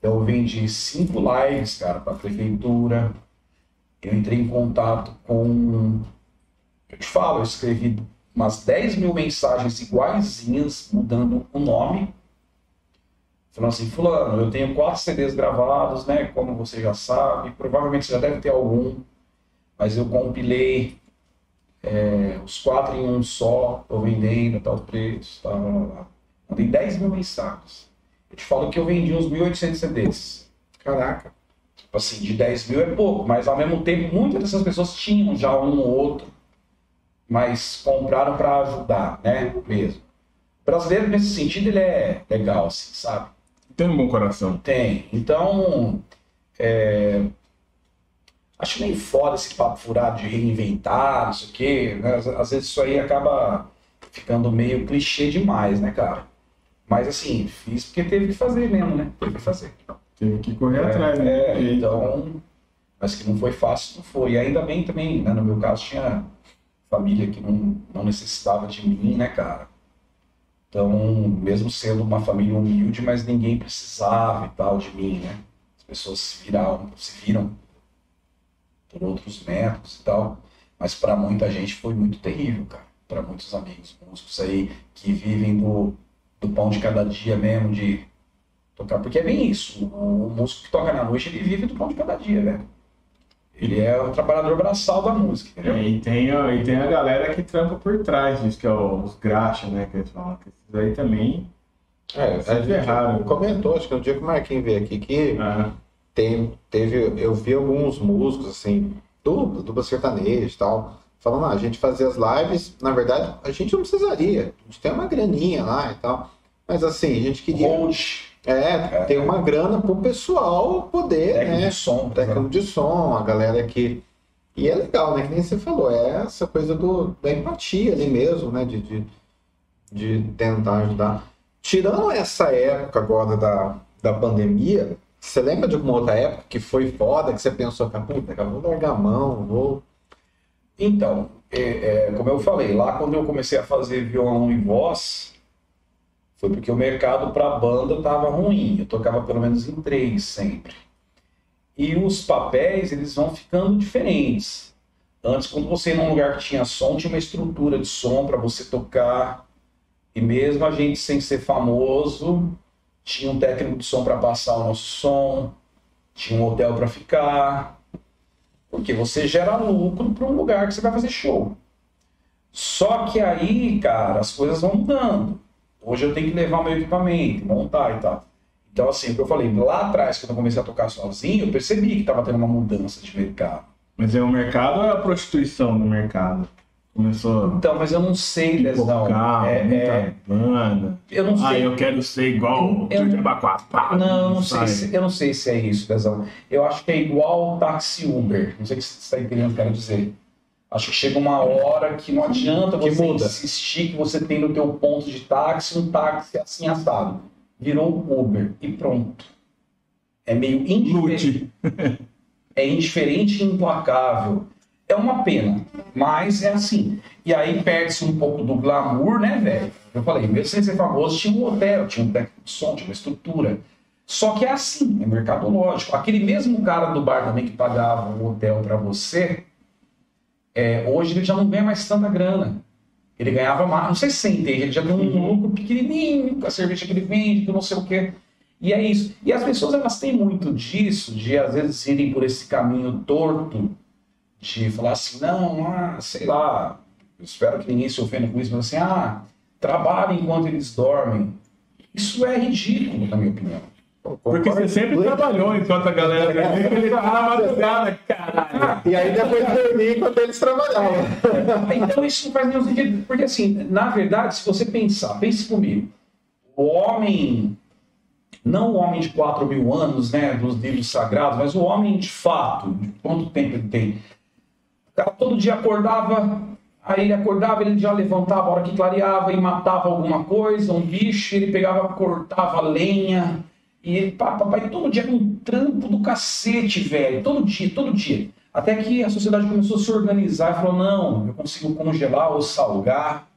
Eu vendi cinco lives, cara, para a prefeitura. Eu entrei em contato com. Eu te falo, eu escrevi umas 10 mil mensagens iguaizinhas, mudando o nome. Falando assim, fulano, eu tenho quatro CDs gravados, né? Como você já sabe, provavelmente você já deve ter algum, mas eu compilei é, os quatro em um só, tô vendendo, tal preço, tal, blá, blá, blá. Mandei 10 mil mensagens. Eu te falo que eu vendi uns 1.800 CDs. Caraca. Tipo assim, de 10 mil é pouco, mas ao mesmo tempo muitas dessas pessoas tinham já um ou outro, mas compraram para ajudar, né? Mesmo. O brasileiro, nesse sentido, ele é legal, assim, sabe? tem um bom coração. Tem. Então, é, acho meio foda esse papo furado de reinventar, não sei o quê. né? Às, às vezes isso aí acaba ficando meio clichê demais, né, cara? Mas assim, fiz porque teve que fazer mesmo, né? Teve que fazer. Teve que correr atrás, né? É, então, mas que não foi fácil, não foi. E ainda bem também, né? No meu caso, tinha família que não, não necessitava de mim, né, cara? Então, mesmo sendo uma família humilde, mas ninguém precisava e tal de mim, né? As pessoas se viravam, se viram por outros métodos e tal. Mas para muita gente foi muito terrível, cara. Para muitos amigos músicos aí que vivem do, do pão de cada dia mesmo, de tocar. Porque é bem isso. O, o músico que toca na noite, ele vive do pão de cada dia, velho. Ele é o trabalhador braçal da música, entendeu? É, e, tem, a- e tem a galera que trampa por trás disso, que é os graxa, né? Que eles falam. Que esses aí também. É, Se a gente ferraram. comentou, acho que no dia que o Marquinhos veio aqui, que ah, tem, teve, eu vi alguns músicos, assim, dupla, dupla sertaneja e tal, falando, ah, a gente fazia as lives, na verdade, a gente não precisaria, a gente tem uma graninha lá e tal, mas assim, a gente queria, Hold, é, ter uma grana pro pessoal poder, técnico né, de som. técnico de som, a galera que... E é legal, né? Que nem você falou, é essa coisa do, da empatia ali mesmo, né? De, de, de tentar ajudar. Tirando essa época agora da, da pandemia, você lembra de alguma outra época que foi foda, que você pensou, "Cara, puta, cara, vou largar a mão, vou... Então, é, é, como eu falei, lá quando eu comecei a fazer violão e voz, foi porque o mercado para banda tava ruim. Eu tocava pelo menos em três sempre. E os papéis, eles vão ficando diferentes. Antes, quando você ia num lugar que tinha som, tinha uma estrutura de som para você tocar. E mesmo a gente sem ser famoso, tinha um técnico de som para passar o nosso som, tinha um hotel para ficar. Porque você gera lucro para um lugar que você vai fazer show. Só que aí, cara, as coisas vão mudando. Hoje eu tenho que levar meu equipamento, montar e tal. Então, assim, que eu falei, lá atrás, quando eu comecei a tocar sozinho, eu percebi que estava tendo uma mudança de mercado. mas é o mercado ou é a prostituição do mercado? Começou Então, mas eu não sei, pipocar, É, é, banda. eu não Ah, sei. eu quero ser igual o Eu-. Pá, Não, eu não, sei se, eu não sei se é isso, Lesão. Eu acho que é igual táxi Uber. Não sei o que você está entendendo o que eu quero dizer. Acho que chega uma hora que não adianta Que você muda. insistir que você tem no teu ponto de táxi um táxi assim assado. Virou Uber e pronto. É meio indiferente. É indiferente e implacável. É uma pena, mas é assim. E aí perde-se um pouco do glamour, né, velho? Eu falei, mesmo sem ser famoso, tinha um hotel, tinha um técnico de som, tinha uma estrutura. Só que é assim, é mercadológico. Aquele mesmo cara do bar também que pagava um hotel pra você, é, hoje ele já não ganha mais tanta grana. Ele ganhava mais, não sei se você entende, ele já ganha um lucro pequenininho com a cerveja que ele vende, que não sei o quê. E é isso. E as pessoas elas têm muito disso, de às vezes irem por esse caminho torto, de falar assim, não, ah, sei lá, eu espero que ninguém se ofenda com isso, mas assim, ah, trabalhem enquanto eles dormem. Isso é ridículo, na minha opinião. Porque você sempre trabalhou enquanto a galera dormia, ele tava na madrugada, caralho. E aí depois dormir enquanto eles trabalhavam. Então isso não faz nenhum sentido. Porque assim, na verdade, se você pensar, pense comigo. O homem, não o homem de 4 mil anos, né, dos livros sagrados, mas o homem de fato, de quanto tempo ele tem. O todo dia acordava, aí ele acordava, ele já levantava a hora que clareava e matava alguma coisa, um bicho, ele pegava, cortava lenha, e ele, papai, todo dia um trampo do cacete, velho, todo dia, todo dia. Até que a sociedade começou a se organizar e falou: não, eu consigo congelar ou salgar,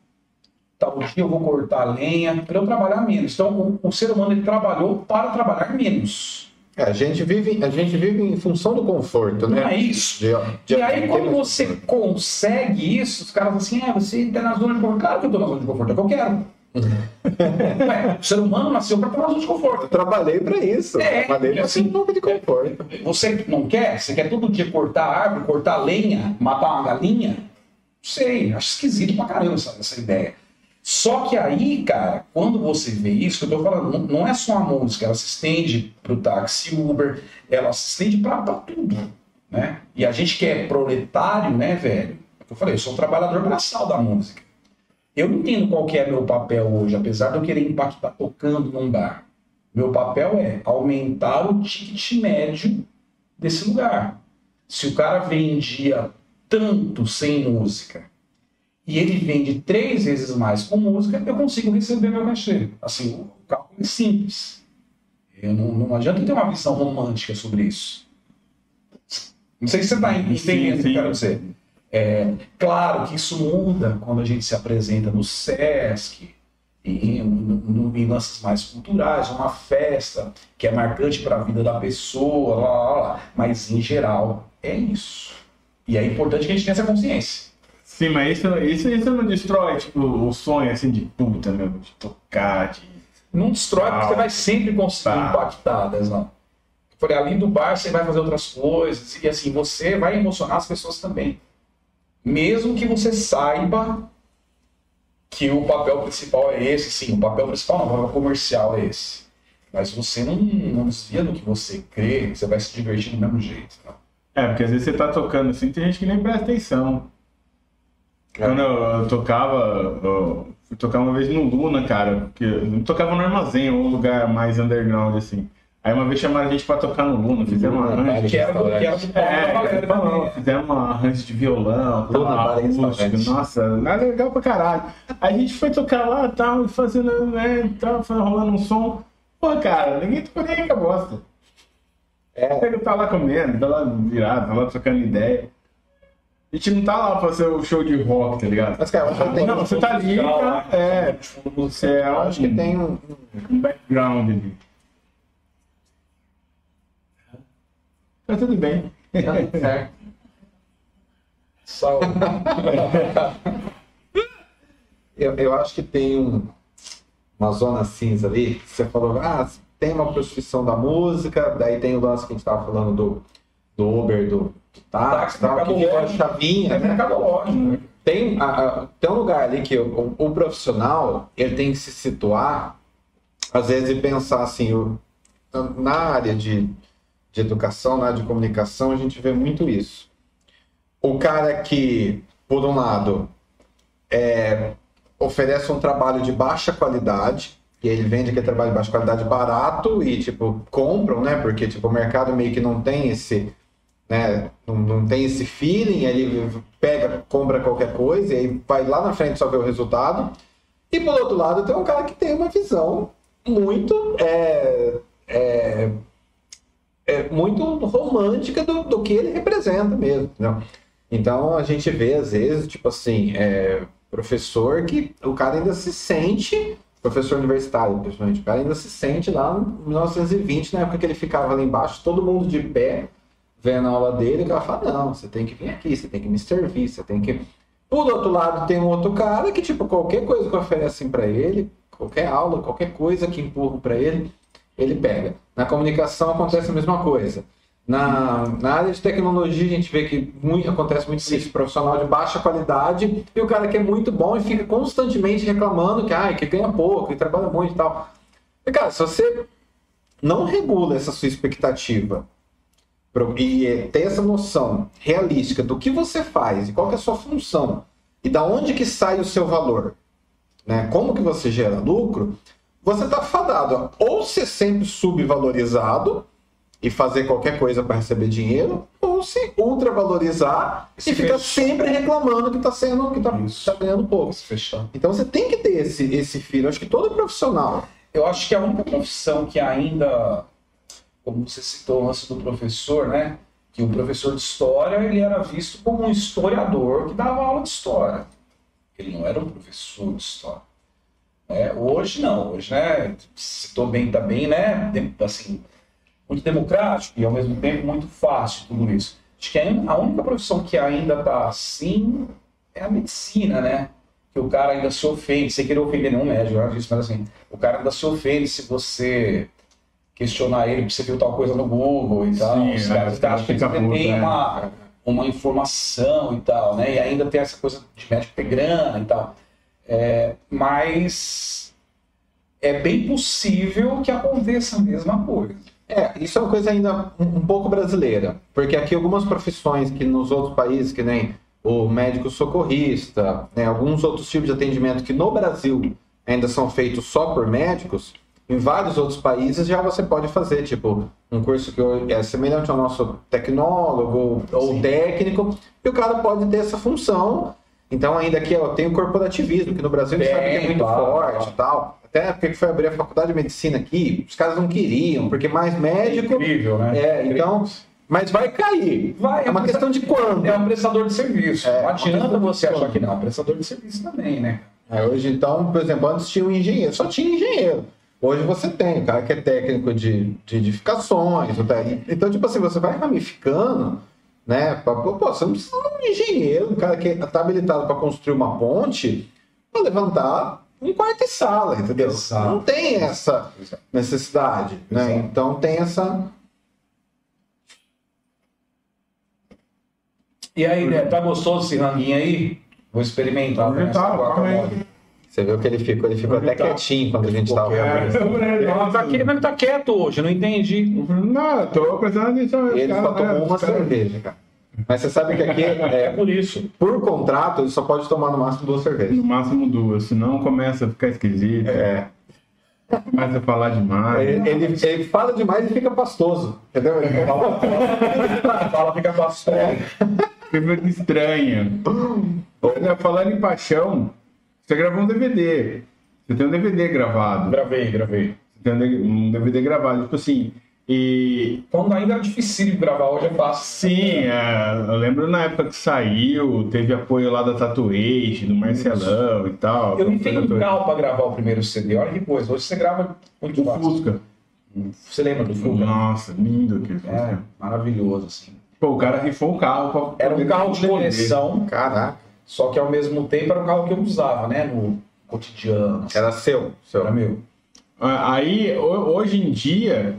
tal dia eu vou cortar lenha para eu trabalhar menos. Então, o, o ser humano ele trabalhou para trabalhar menos. É, a gente vive, a gente vive em função do conforto, né? Não é isso? De- de- E aí, quando você consegue isso, os caras falam assim: é, você está na zona de conforto. Claro que eu estou na zona de conforto, é o que eu quero. Ué, o ser humano nasceu para estar na zona de conforto. Eu trabalhei pra isso. É, trabalhei pra assim, pouco de conforto. Você não quer? Você quer todo dia cortar árvore, cortar lenha, matar uma galinha? Não sei, acho esquisito pra caramba essa, essa ideia. Só que aí, cara, quando você vê isso, eu tô falando, não, é só a música, ela se estende pro táxi Uber, ela se estende pra tudo, né? E a gente que é proletário, né, velho? Eu falei, eu sou um trabalhador braçal da música. Eu entendo qual que é meu papel hoje, apesar de eu querer impactar tocando num bar. Meu papel é aumentar o ticket médio desse lugar. Se o cara vendia tanto sem música e ele vende três vezes mais com música, eu consigo receber meu cachê. Assim, o cálculo é simples. Eu não, não adianta ter uma visão romântica sobre isso. Não sei se você está entendendo o que eu quero dizer. É, claro que isso muda quando a gente se apresenta no SESC, em, no- em lances mais culturais, uma festa que é marcante para a vida da pessoa, lá, lá, lá. mas em geral é isso. E é importante que a gente tenha essa consciência. Sim, mas isso, isso, isso não destrói, tipo, o sonho, assim, de puta, meu, de tocar, de Não destrói, porque você vai sempre conseguir Tá. impactar. Eu falei, além do bar, você vai fazer outras coisas. E assim, você vai emocionar as pessoas também. Mesmo que você saiba que o papel principal é esse, sim, o papel principal não, o papel comercial é esse. Mas você não, não desvia do que você crê, você vai se divertir do mesmo jeito. É, porque às vezes você tá tocando assim, tem gente que nem presta atenção. Quando eu, tocava, eu fui tocar uma vez no Luna, cara, porque eu tocava no armazém, um lugar mais underground, assim. Aí uma vez chamaram a gente pra tocar no Luna, fizemos um Luna, arranjo. Que era do, Paulo É, fizemos um arranjo de violão, tal, Luna, e acústico, nossa, era legal pra caralho. A gente foi tocar lá tal, e fazendo, né, tal, rolando um som. Pô, cara, ninguém tocou nem com a bosta. É, Ele tá lá comendo, tá lá virado, tá lá trocando ideia. A gente não tá lá pra fazer o show de rock, tá ligado? mas, cara, que tem, Não, você tá ali pra. É, você é eu acho que um, tem um, um background ali. Tá tudo bem. um- certo. Saúde. Eu, eu acho que tem um, uma zona cinza ali. que Você falou, ah, tem uma prostituição da música, daí tem o lance que a gente tava falando do, do Uber, do táxi, Táxi, tal, que mercado fica a chavinha, É né? mercadológico, né? Tem, a- a- tem um lugar ali que o, o profissional ele tem que se situar, às vezes, e pensar assim, o- na área de, de educação, na área de comunicação, a gente vê muito isso. O cara que, por um lado, é, oferece um trabalho de baixa qualidade, e ele vende aquele trabalho de baixa qualidade barato e, tipo, compram, né? Porque, tipo, o mercado meio que não tem esse, né? Não, não tem esse feeling, ele pega, compra qualquer coisa e aí vai lá na frente só ver o resultado. E, por outro lado, tem um cara que tem uma visão muito... É, é, é muito romântica do, do que ele representa mesmo? Então a gente vê às vezes, tipo assim, é, professor que o cara ainda se sente, professor universitário, principalmente, o cara ainda se sente lá em 1920, na época que ele ficava lá embaixo, todo mundo de pé, vendo a aula dele, que ela fala, não, você tem que vir aqui, você tem que me servir, você tem que. Por outro lado, tem um outro cara que, tipo, qualquer coisa que oferecem para ele, qualquer aula, qualquer coisa que empurram para ele, ele pega. Na comunicação acontece a mesma coisa. Na, na área de tecnologia, a gente vê que muito, acontece muito isso, profissional de baixa qualidade, e o cara que é muito bom e fica constantemente reclamando que, ah, que ganha pouco, que trabalha muito e tal. E, cara, se você não regula essa sua expectativa e ter essa noção realística do que você faz e qual é a sua função e da onde que sai o seu valor, né? Como que você gera lucro, você está fadado ou ser sempre subvalorizado e fazer qualquer coisa para receber dinheiro, ou se ultravalorizar e Se ficar fechar. sempre reclamando que está sendo que tá, tá ganhando pouco. Então você tem que ter esse esse filho. Acho que todo profissional Eu acho que a única profissão que ainda, como você citou lance do professor, né? Que o professor de história ele era visto como um historiador que dava aula de história. Ele não era um professor de história. né? hoje não, hoje, né? Citou bem também, né? de- Assim, muito democrático e ao mesmo tempo muito fácil tudo isso. Acho que a única profissão que ainda tá assim é a medicina, né? que o cara ainda se ofende, sem querer ofender nenhum médico, disso, mas assim, o cara ainda se ofende se você questionar ele, porque você viu tal coisa no Google e tal. Sim, Os é, caras ficam putos, têm é. uma, uma informação e tal, né? E ainda tem essa coisa de médico ter grana e tal. É, mas é bem possível que aconteça a mesma coisa. É, isso é uma coisa ainda um, um pouco brasileira, porque aqui algumas profissões que nos outros países, que nem o médico socorrista, né, alguns outros tipos de atendimento que no Brasil ainda são feitos só por médicos, em vários outros países já você pode fazer, tipo, um curso que é semelhante ao nosso tecnólogo ou Sim. técnico, e o cara pode ter essa função. Então, ainda aqui ó, tem o corporativismo, que no Brasil a gente sabe que é muito claro, forte claro. e tal. Até porque foi abrir a faculdade de medicina aqui, os caras não queriam, porque mais médico. incrível, né? É, então. Mas vai cair. Vai, é uma mas- questão de quando. É um prestador de serviço. É, não adianta você achar que não. É um prestador de serviço também, né? É, hoje, então, por exemplo, antes tinha um engenheiro, só tinha engenheiro. Hoje você tem, o cara que é técnico de, de edificações. Então, tipo assim, você vai ramificando, né? pra- Pô, você não precisa de um engenheiro, um cara que está habilitado para construir uma ponte, para levantar um quarto e sala, entendeu? Exato. Não tem essa necessidade, né? Exato. Então tem essa. E aí, né, tá gostoso esse ranguinho aí? Vou experimentar. Hoje né, Você viu que ele ficou, ele ficou Ele até tá- quietinho quando a gente tava É. conversando. Ele tá, quie- mas ele tá quieto hoje, eu não entendi. Não, tô prestando atenção. Ele Os só tomou uma os caras- cerveja, cara. Mas você sabe que aqui, É é, por isso. por contrato, ele só pode tomar no máximo duas cervejas. No máximo duas, senão começa a ficar esquisito. É. Começa a falar demais. Ele, ele, ele fala demais e fica pastoso, entendeu? Ele fala- Fala, fica bastante. Fica estranha. Olha, falando em paixão, você gravou um DVD. Você tem um DVD gravado. Gravei, gravei. Você tem um DVD gravado. Tipo assim, e Quando ainda era difícil gravar, hoje é fácil. Sim, é, eu lembro na época que saiu, teve apoio lá da Tatuage, do Marcelão e tal. Eu um Foi- carro pra gravar o primeiro CD. Olha que coisa. Hoje você grava muito O fácil. Fusca. Você lembra do Fuga? Nossa, lindo aquele Fusca. É, maravilhoso, assim. Pô, o cara rifou o carro pra Era um carro de coleção, Caraca, só que ao mesmo tempo era um carro que eu usava, né? No cotidiano. assim. era seu. seu. Era meu. Ah, Aí, ho- hoje em dia,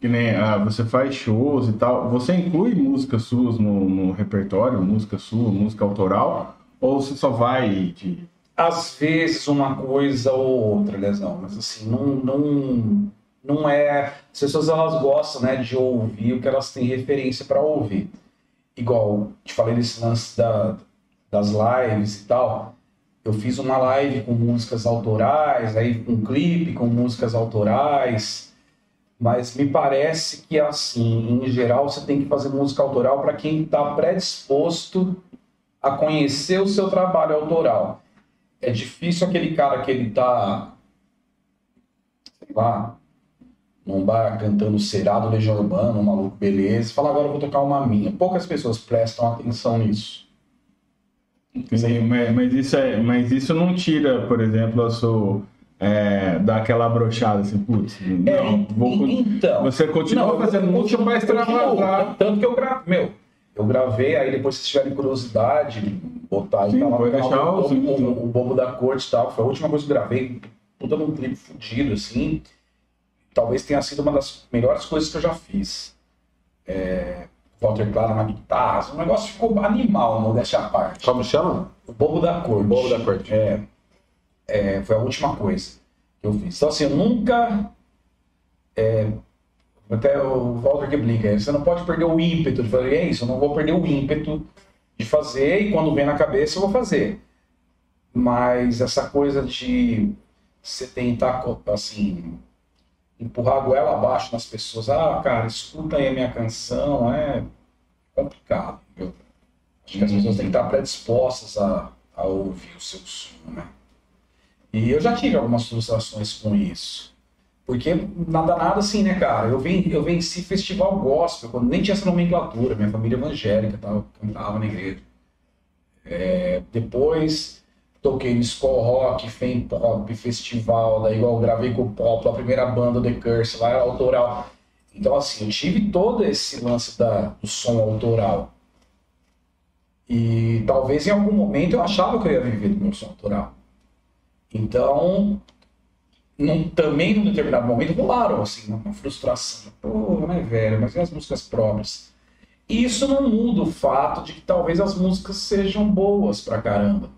que nem ah, você faz shows e tal, você inclui músicas suas no, no repertório, música sua, música autoral, ou você só vai de. Às vezes uma coisa ou outra, Lesão, mas assim, não, não, não é. As pessoas elas gostam né, de ouvir o que elas têm referência para ouvir. Igual te falei desse lance da, das lives e tal. Eu fiz uma live com músicas autorais, aí um clipe com músicas autorais. Mas me parece que assim, em geral, você tem que fazer música autoral para quem está predisposto a conhecer o seu trabalho autoral é difícil aquele cara que ele tá, sei lá, num bar cantando Cerado, Legião Urbana, um maluco beleza, e fala agora eu vou tocar uma minha. Poucas pessoas prestam atenção nisso. Sim, mas, isso é, mas isso não tira, por exemplo, a sua. É, dar aquela brochada assim, putz, É, não, vou, então, você continua eu- fazendo música pra extravasar. continuo. Tanto que eu gravei, meu, eu gravei, aí depois se tiverem curiosidade, botar aí Sim, deixar do o- Bobo, o, o Bobo da Corte e tal, foi a última coisa que eu gravei, puta num clipe fudido, assim, talvez tenha sido uma das melhores coisas que eu já fiz. É, Walter Clara na guitarra, o negócio ficou animal, modéstia à parte. Como chama? O Bobo da Corte. O Bobo da Corte. É, é, foi a última coisa que eu fiz. Então, assim, eu nunca. é, até o Walter que brinca, você não pode perder o ímpeto de fazer, é isso, eu não vou perder o ímpeto de fazer e quando vem na cabeça eu vou fazer. Mas essa coisa de você tentar, assim, empurrar a goela abaixo nas pessoas, ah, cara, escuta aí a minha canção, é complicado. Acho que as pessoas têm que estar predispostas a, a ouvir o seu som, né? E eu já tive algumas frustrações com isso. Porque nada, nada assim, né, cara? Eu, ven, eu venci festival gospel, quando nem tinha essa nomenclatura, minha família evangélica tava, cantava na igreja. É, depois toquei no Skull Rock, Fame Pop, Festival, daí igual eu gravei com o Pop, a primeira banda The Curse, lá era autoral. Então, assim, eu tive todo esse lance da, do som autoral. E talvez em algum momento eu achava que eu ia viver do meu som autoral. Então, num, também num determinado momento rolaram assim, uma frustração. Pô, né, velho, mas e as músicas próprias? E isso não muda o fato de que talvez as músicas sejam boas pra caramba.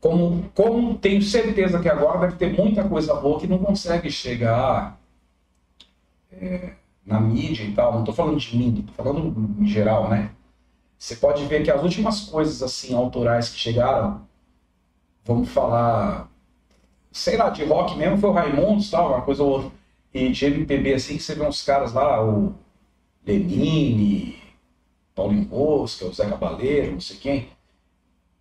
Como, como tenho certeza que agora deve ter muita coisa boa que não consegue chegar é, na mídia e tal. Não tô falando de mim, tô falando em geral, né? Você pode ver que as últimas coisas assim autorais que chegaram, vamos falar, sei lá, de rock mesmo foi o Raimundos, tal, uma coisa ou outra. E de MPB assim que você vê uns caras lá, o Lenine, Paulinho Mosca, o Zé Cabaleiro, não sei quem.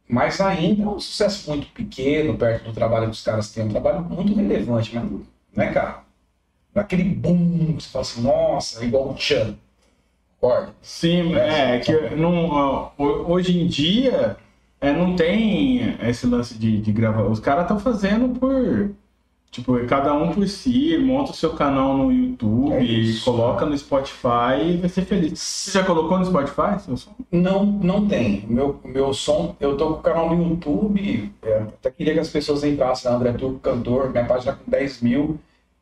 Mas ainda é um sucesso muito pequeno perto do trabalho que os caras têm. É um trabalho muito relevante, mas, né, cara? Naquele boom que você fala assim, nossa, é igual o Chan. Concorda? Sim, é, que não, hoje em dia é, não tem esse lance de, de gravar. Os caras estão fazendo por. Tipo, cada um por si, monta o seu canal no YouTube, É isso. coloca no Spotify e vai ser feliz. Você já colocou no Spotify seu som? Não, não tem. Meu, meu som, eu tô com o canal no YouTube. é, até queria que as pessoas entrassem na André Turco Cantor. Minha página tá com 10 mil.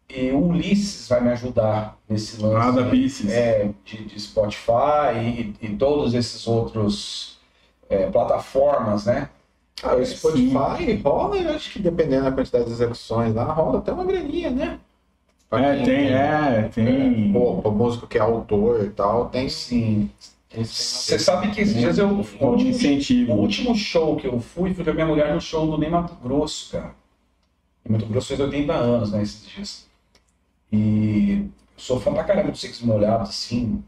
E o Ulisses vai me ajudar nesse lance. Ah, da Pisces. é, de, de Spotify e, e todos esses outros é, plataformas, né? Ah, o Spotify rola, eu acho que dependendo da quantidade de execuções lá, rola até uma graninha, né? Pra É, quem- tem, é, tem. Pô, pra músico que é autor e tal, tem Sim. Você sabe que esses dias eu. O último, incentivo. o último show que eu fui foi com a minha mulher no show do Ney Mato Grosso, cara. Ney Mato Grosso fez 80 anos, né, esses dias. E eu sou fã pra caramba do Six Molhados, assim.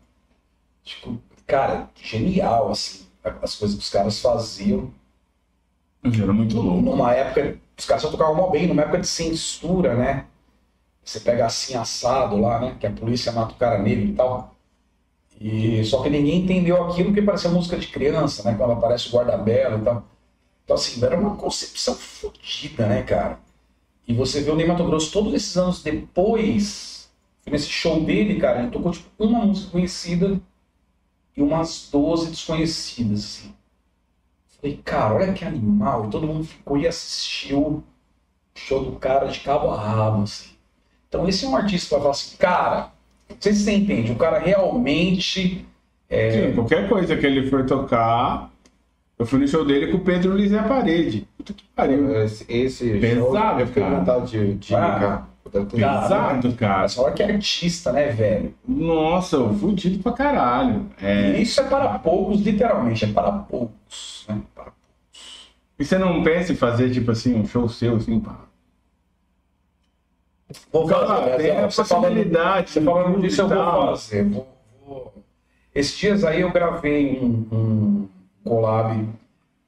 Tipo, cara, genial, assim. As coisas que os caras faziam. Era muito louco. Numa época, os caras só tocavam mal bem, numa época de censura, né? Você pega assim assado lá, né? Que a polícia mata o cara negro e tal. E só que ninguém entendeu aquilo que parecia música de criança, né? Quando aparece o guarda-belo e tal. Então, assim, era uma concepção fodida, né, cara? E você vê o Ney Mato Grosso todos esses anos depois, nesse show dele, cara, ele tocou tipo uma música conhecida e umas 12 desconhecidas, assim. Falei, cara, olha que animal. E todo mundo ficou e assistiu o show do cara de cabo a rabo, assim. Então esse é um artista pra falar assim, cara, não sei se você entende, o cara realmente. Sim, qualquer coisa que ele for tocar. Eu fui no show dele com o Pedro Luiz e a parede. Puta que pariu. Esse, esse Pesado, show, eu fiquei com cara. vontade de, de Ah. Deve ter- Cara, fala que é artista, né, velho? Nossa, fudido pra caralho. É. E isso é para poucos, literalmente, é para poucos. Né? Para E você não pensa em fazer, tipo assim, um show seu, assim, pá? Vou Cara, fazer, tem a você falando- possibilidade. Você falando disso, eu vou fazer. Vou, vou- Esses dias aí eu gravei um, um collab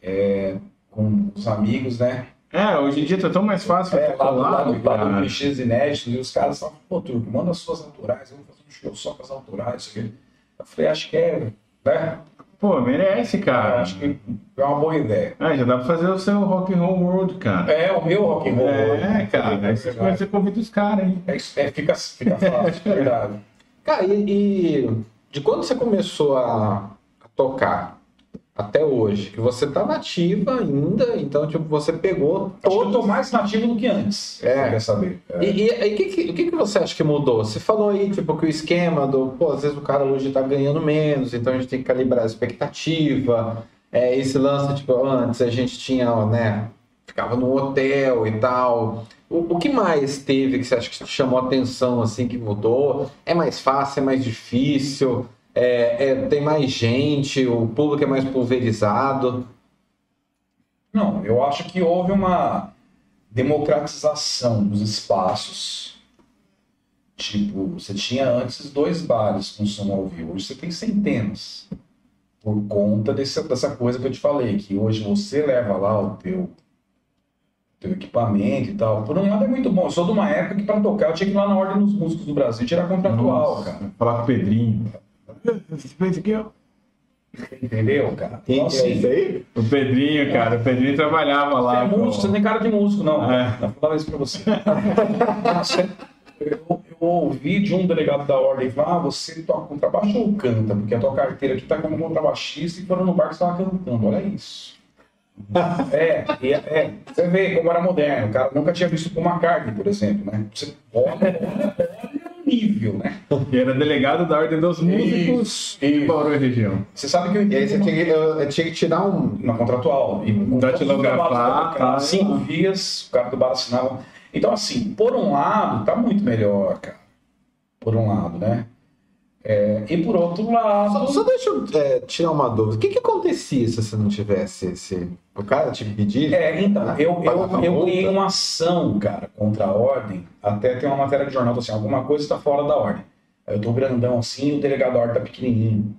é, com os amigos, né? É, hoje em dia tá tão mais fácil É, lá, lá, lá do cara. Clichês Inéditos, e os caras estavam, pô, Turco, manda as suas autorais, eu vou fazer um show só com as autorais, isso aqui. Eu falei, acho que é, né? Pô, merece, Eu cara. acho que é uma boa ideia. Ah, já dá pra fazer o seu Rock and Roll World, cara. É, o meu rock and roll. É, cara. Aí você, você convida os caras, hein? É, isso- é, fica, fica fácil, é verdade. Cara, e, e de quando você começou a, a tocar até hoje? Que você tá nativa ainda, então, tipo, você pegou Acho que eu todo. tô mais nativo do que antes. É. Quer saber? É. E, o que, que- que, que você acha que mudou? Você falou aí, tipo, que o esquema do, pô, às vezes o cara hoje tá ganhando menos, então a gente tem que calibrar a expectativa. É, esse lance, tipo, antes a gente tinha, ó, né, ficava no hotel e tal. O, o que mais teve que você acha que te chamou a atenção, assim, que mudou? É mais fácil, é mais difícil? É, é- tem mais gente, o público é mais pulverizado? Não, eu acho que houve uma democratização dos espaços. Tipo, você tinha antes dois bares com som ao vivo, hoje você tem centenas. Por conta desse, dessa coisa que eu te falei, que hoje você leva lá o teu, teu equipamento e tal. Por um lado é muito bom. Eu sou de uma época que para tocar eu tinha que ir lá na Ordem dos Músicos do Brasil tirar contratual, Nossa, cara. Falar com o Pedrinho. Fez aqui, ó. Entendeu, cara? Então, assim, aí? O Pedrinho, cara. O Pedrinho trabalhava Você lá. é músico, você com- não tem cara de músico, não. É. Eu falava isso pra você. eu, eu ouvi de um delegado da ordem falar: ah, você toca contrabaixo ou canta? Porque a tua carteira aqui tá como contrabaixista e foram no bar que você tava cantando. Olha isso. É, e é, é, você vê como era moderno. O cara nunca tinha visto Paul McCartney, por exemplo, né? Você olha, olha, olha o nível, né? E era delegado da Ordem dos Músicos Isso, isso. Bauru região. Você sabe que eu E aí você tinha que, eu, eu tinha que tirar um. na contratual. E com Datilografar, tá. Cinco vias, o cara do bar assinava. Então, assim, por um lado, tá muito melhor, cara. Por um lado, né? É, e por outro lado. Só, só deixa eu é, tirar uma dúvida. O que, que acontecia se você não tivesse esse. O cara te pedir? É, então, eu, Pagava eu, eu multa? ganhei uma ação, cara, contra a ordem. Até tem uma matéria de jornal, assim, alguma coisa está fora da ordem. Eu tô grandão assim e o delegado da ordem tá pequenininho.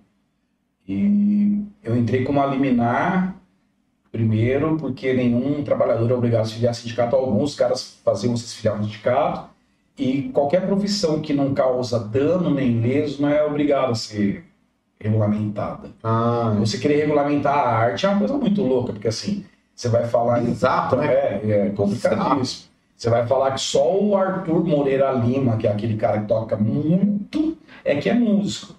E eu entrei com uma liminar, primeiro, porque nenhum trabalhador é obrigado a se filiar a sindicato. Alguns caras faziam se filiar no sindicato. E qualquer profissão que não causa dano nem leso não é obrigado a ser regulamentada. Ah, Você querer regulamentar a arte é uma coisa muito louca, porque assim, você vai falar em Bizarro, né? É, é complicadíssimo. Você vai falar que só o Arthur Moreira Lima, que é aquele cara que toca muito, é que é músico.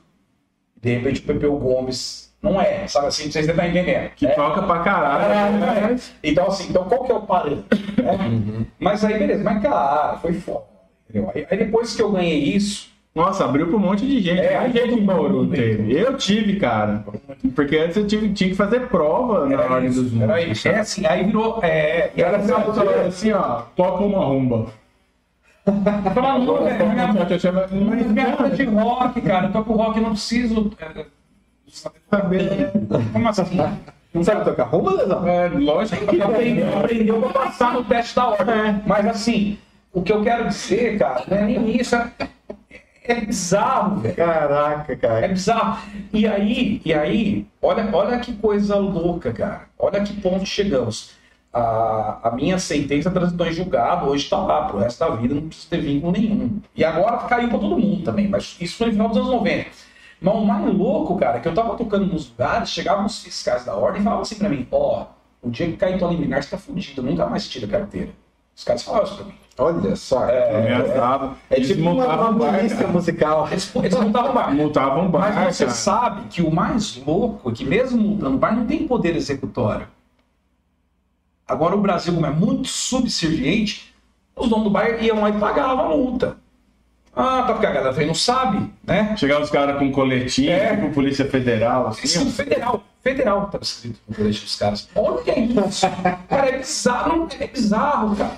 De repente o Pepeu Gomes não é, sabe assim? Vocês devem estar entendendo. Que É. toca pra caralho. É, Então, assim, então qual que é o parâmetro? né? Uhum. Mas aí, beleza, mas cara, foi foda. Aí, aí depois que eu ganhei isso, Nossa, abriu pra um monte de gente. É, mais gente em Bauru teve. Eu tive, cara. Porque antes eu tive, tinha que fazer prova na era ordem dos isso. Era músicos. isso. É assim, aí virou. É, E era assim, ó, assim, ó, toca uma rumba. Fala, não, velho, minha- Mas Mas, minha banda de rock, cara, eu toco rock, eu não preciso. é, saber. Como assim? Não sabe tocar rumba, Lesão? É, lógico que Aprendeu, aprendeu pra passar no teste da ordem. Mas assim, o que eu quero dizer, cara, não é nem isso. É, é bizarro, velho. Caraca, É cara. bizarro. E aí, e aí, olha, olha que coisa louca, cara. Olha que ponto chegamos. A, a minha sentença transitou em julgado, hoje tá lá, pro resto da vida, não precisa ter vínculo nenhum. E agora caiu pra todo mundo também, mas isso foi no final dos anos 90. Mas o mais louco, cara, é que eu tava tocando nos lugares, chegavam os fiscais da ordem e falavam assim pra mim, ó, o dia que cair tua liminar, você tá fudido, nunca mais tira a carteira. Os caras falavam isso pra mim. Olha só. É Eles tipo uma, montavam uma um bar, polícia cara. musical. Eles, eles montavam bar. Montavam bar, Mas você cara. sabe que o mais louco é que mesmo multando o bar não tem poder executório. Agora o Brasil, como é muito subserviente, os donos do bar iam lá e pagavam a multa. Ah, tá porque a galera também não sabe, né? Chegavam os caras com coletinho, É. com Polícia Federal, assim, Isso federal. Federal tá escrito no colete dos caras. Olha isso. Cara, é bizarro. não- É bizarro, cara.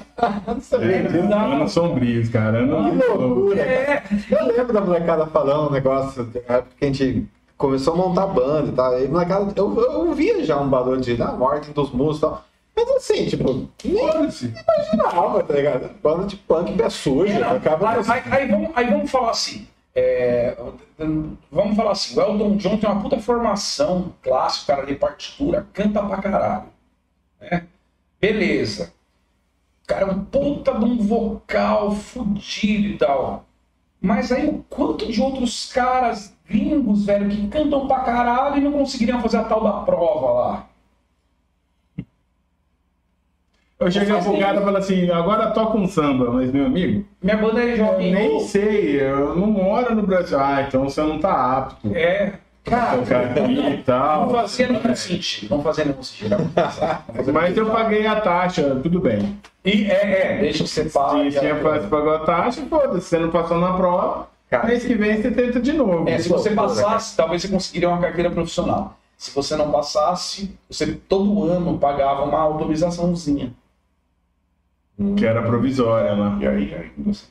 É, anos sombrios, cara. Que Não, loucura. É. Eu lembro da molecada falando um negócio, da época que a gente começou a montar banda e tal. E molecada, eu, eu via já um barulho de da morte dos músicos e tal. Mas assim, tipo, nem imaginava, tá ligado? Banda de punk pé sujo, não, tocava aí, aí- aí vamos, aí vamos falar assim. é, vamos falar assim, o Elton John tem uma puta formação clássica, cara lê partitura, canta pra caralho. né? Beleza. O cara é um puta de um vocal fudido e tal. Mas aí o quanto de outros caras gringos, velho, que cantam pra caralho e não conseguiriam fazer a tal da prova lá. Eu cheguei cara e falei assim, agora toca um samba, mas meu amigo, Minha banda é eu jovem. nem sei, eu não moro no Brasil. Ah, então você não tá apto É. Cara, e não tal. fazia nenhum sentido. Não fazia nenhum sentido. Não fazia Mas eu paguei a taxa, tudo bem. E é, é, deixa que você pague. Se você pagou a taxa, foda-se, você não passou na prova, Cara, mês que vem você tenta de novo. É, se você passasse, talvez você conseguiria uma carteira profissional. Se você não passasse, você todo ano pagava uma autorizaçãozinha. Que era provisória lá. E aí, aí você-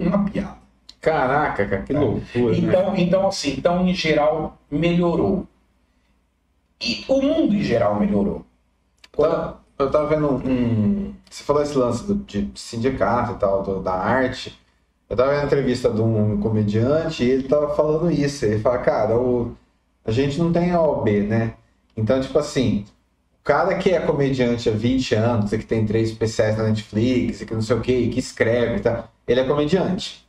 uma piada. Caraca, cara, que loucura. né? Então, então, assim, então, em geral, melhorou. E o mundo em geral melhorou. Tá- Eu tava vendo um. Você falou esse lance do, de sindicato e tal, do- da arte. Eu tava vendo a entrevista de um comediante e ele tava falando isso. Ele fala, cara, o, a gente não tem OB, né? Então, tipo assim, cara que é comediante há 20 anos e que tem três especiais na Netflix e que não sei o que, que escreve e tal, ele é comediante.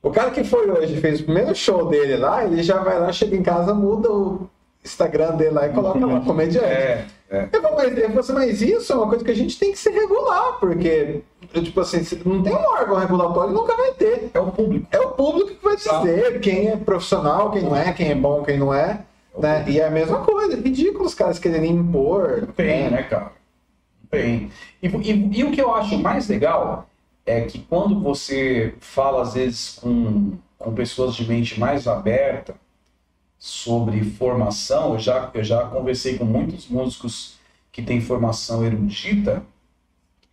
O cara que foi hoje, fez o primeiro show dele lá, ele já vai lá, chega em casa, muda o Instagram dele lá e coloca lá, comediante. É, é. Eu falo, mas, eu falo assim, mas isso é uma coisa que a gente tem que se regular, porque, tipo assim, não tem um órgão regulatório, nunca vai ter. É o público. É o público que vai dizer quem é profissional, quem não é, quem é bom, quem não é. Né? E é a mesma coisa, é ridículo os caras quererem impor. Tem, né, cara? Tem. E, e- e o que eu acho mais legal é que quando você fala, às vezes, com, com pessoas de mente mais aberta sobre formação, eu já, eu já conversei com muitos músicos que têm formação erudita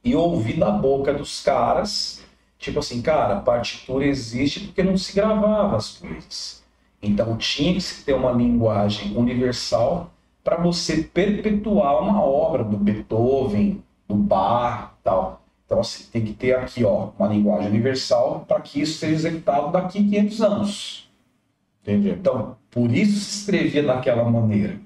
e ouvi da boca dos caras, tipo assim, cara, partitura existe porque não se gravava as coisas. Então tinha que ter uma linguagem universal para você perpetuar uma obra do Beethoven, do Bach, tal. Então assim, tem que ter aqui, ó, uma linguagem universal para que isso seja executado daqui a 500 anos. Entendi. Então, por isso se escrevia daquela maneira.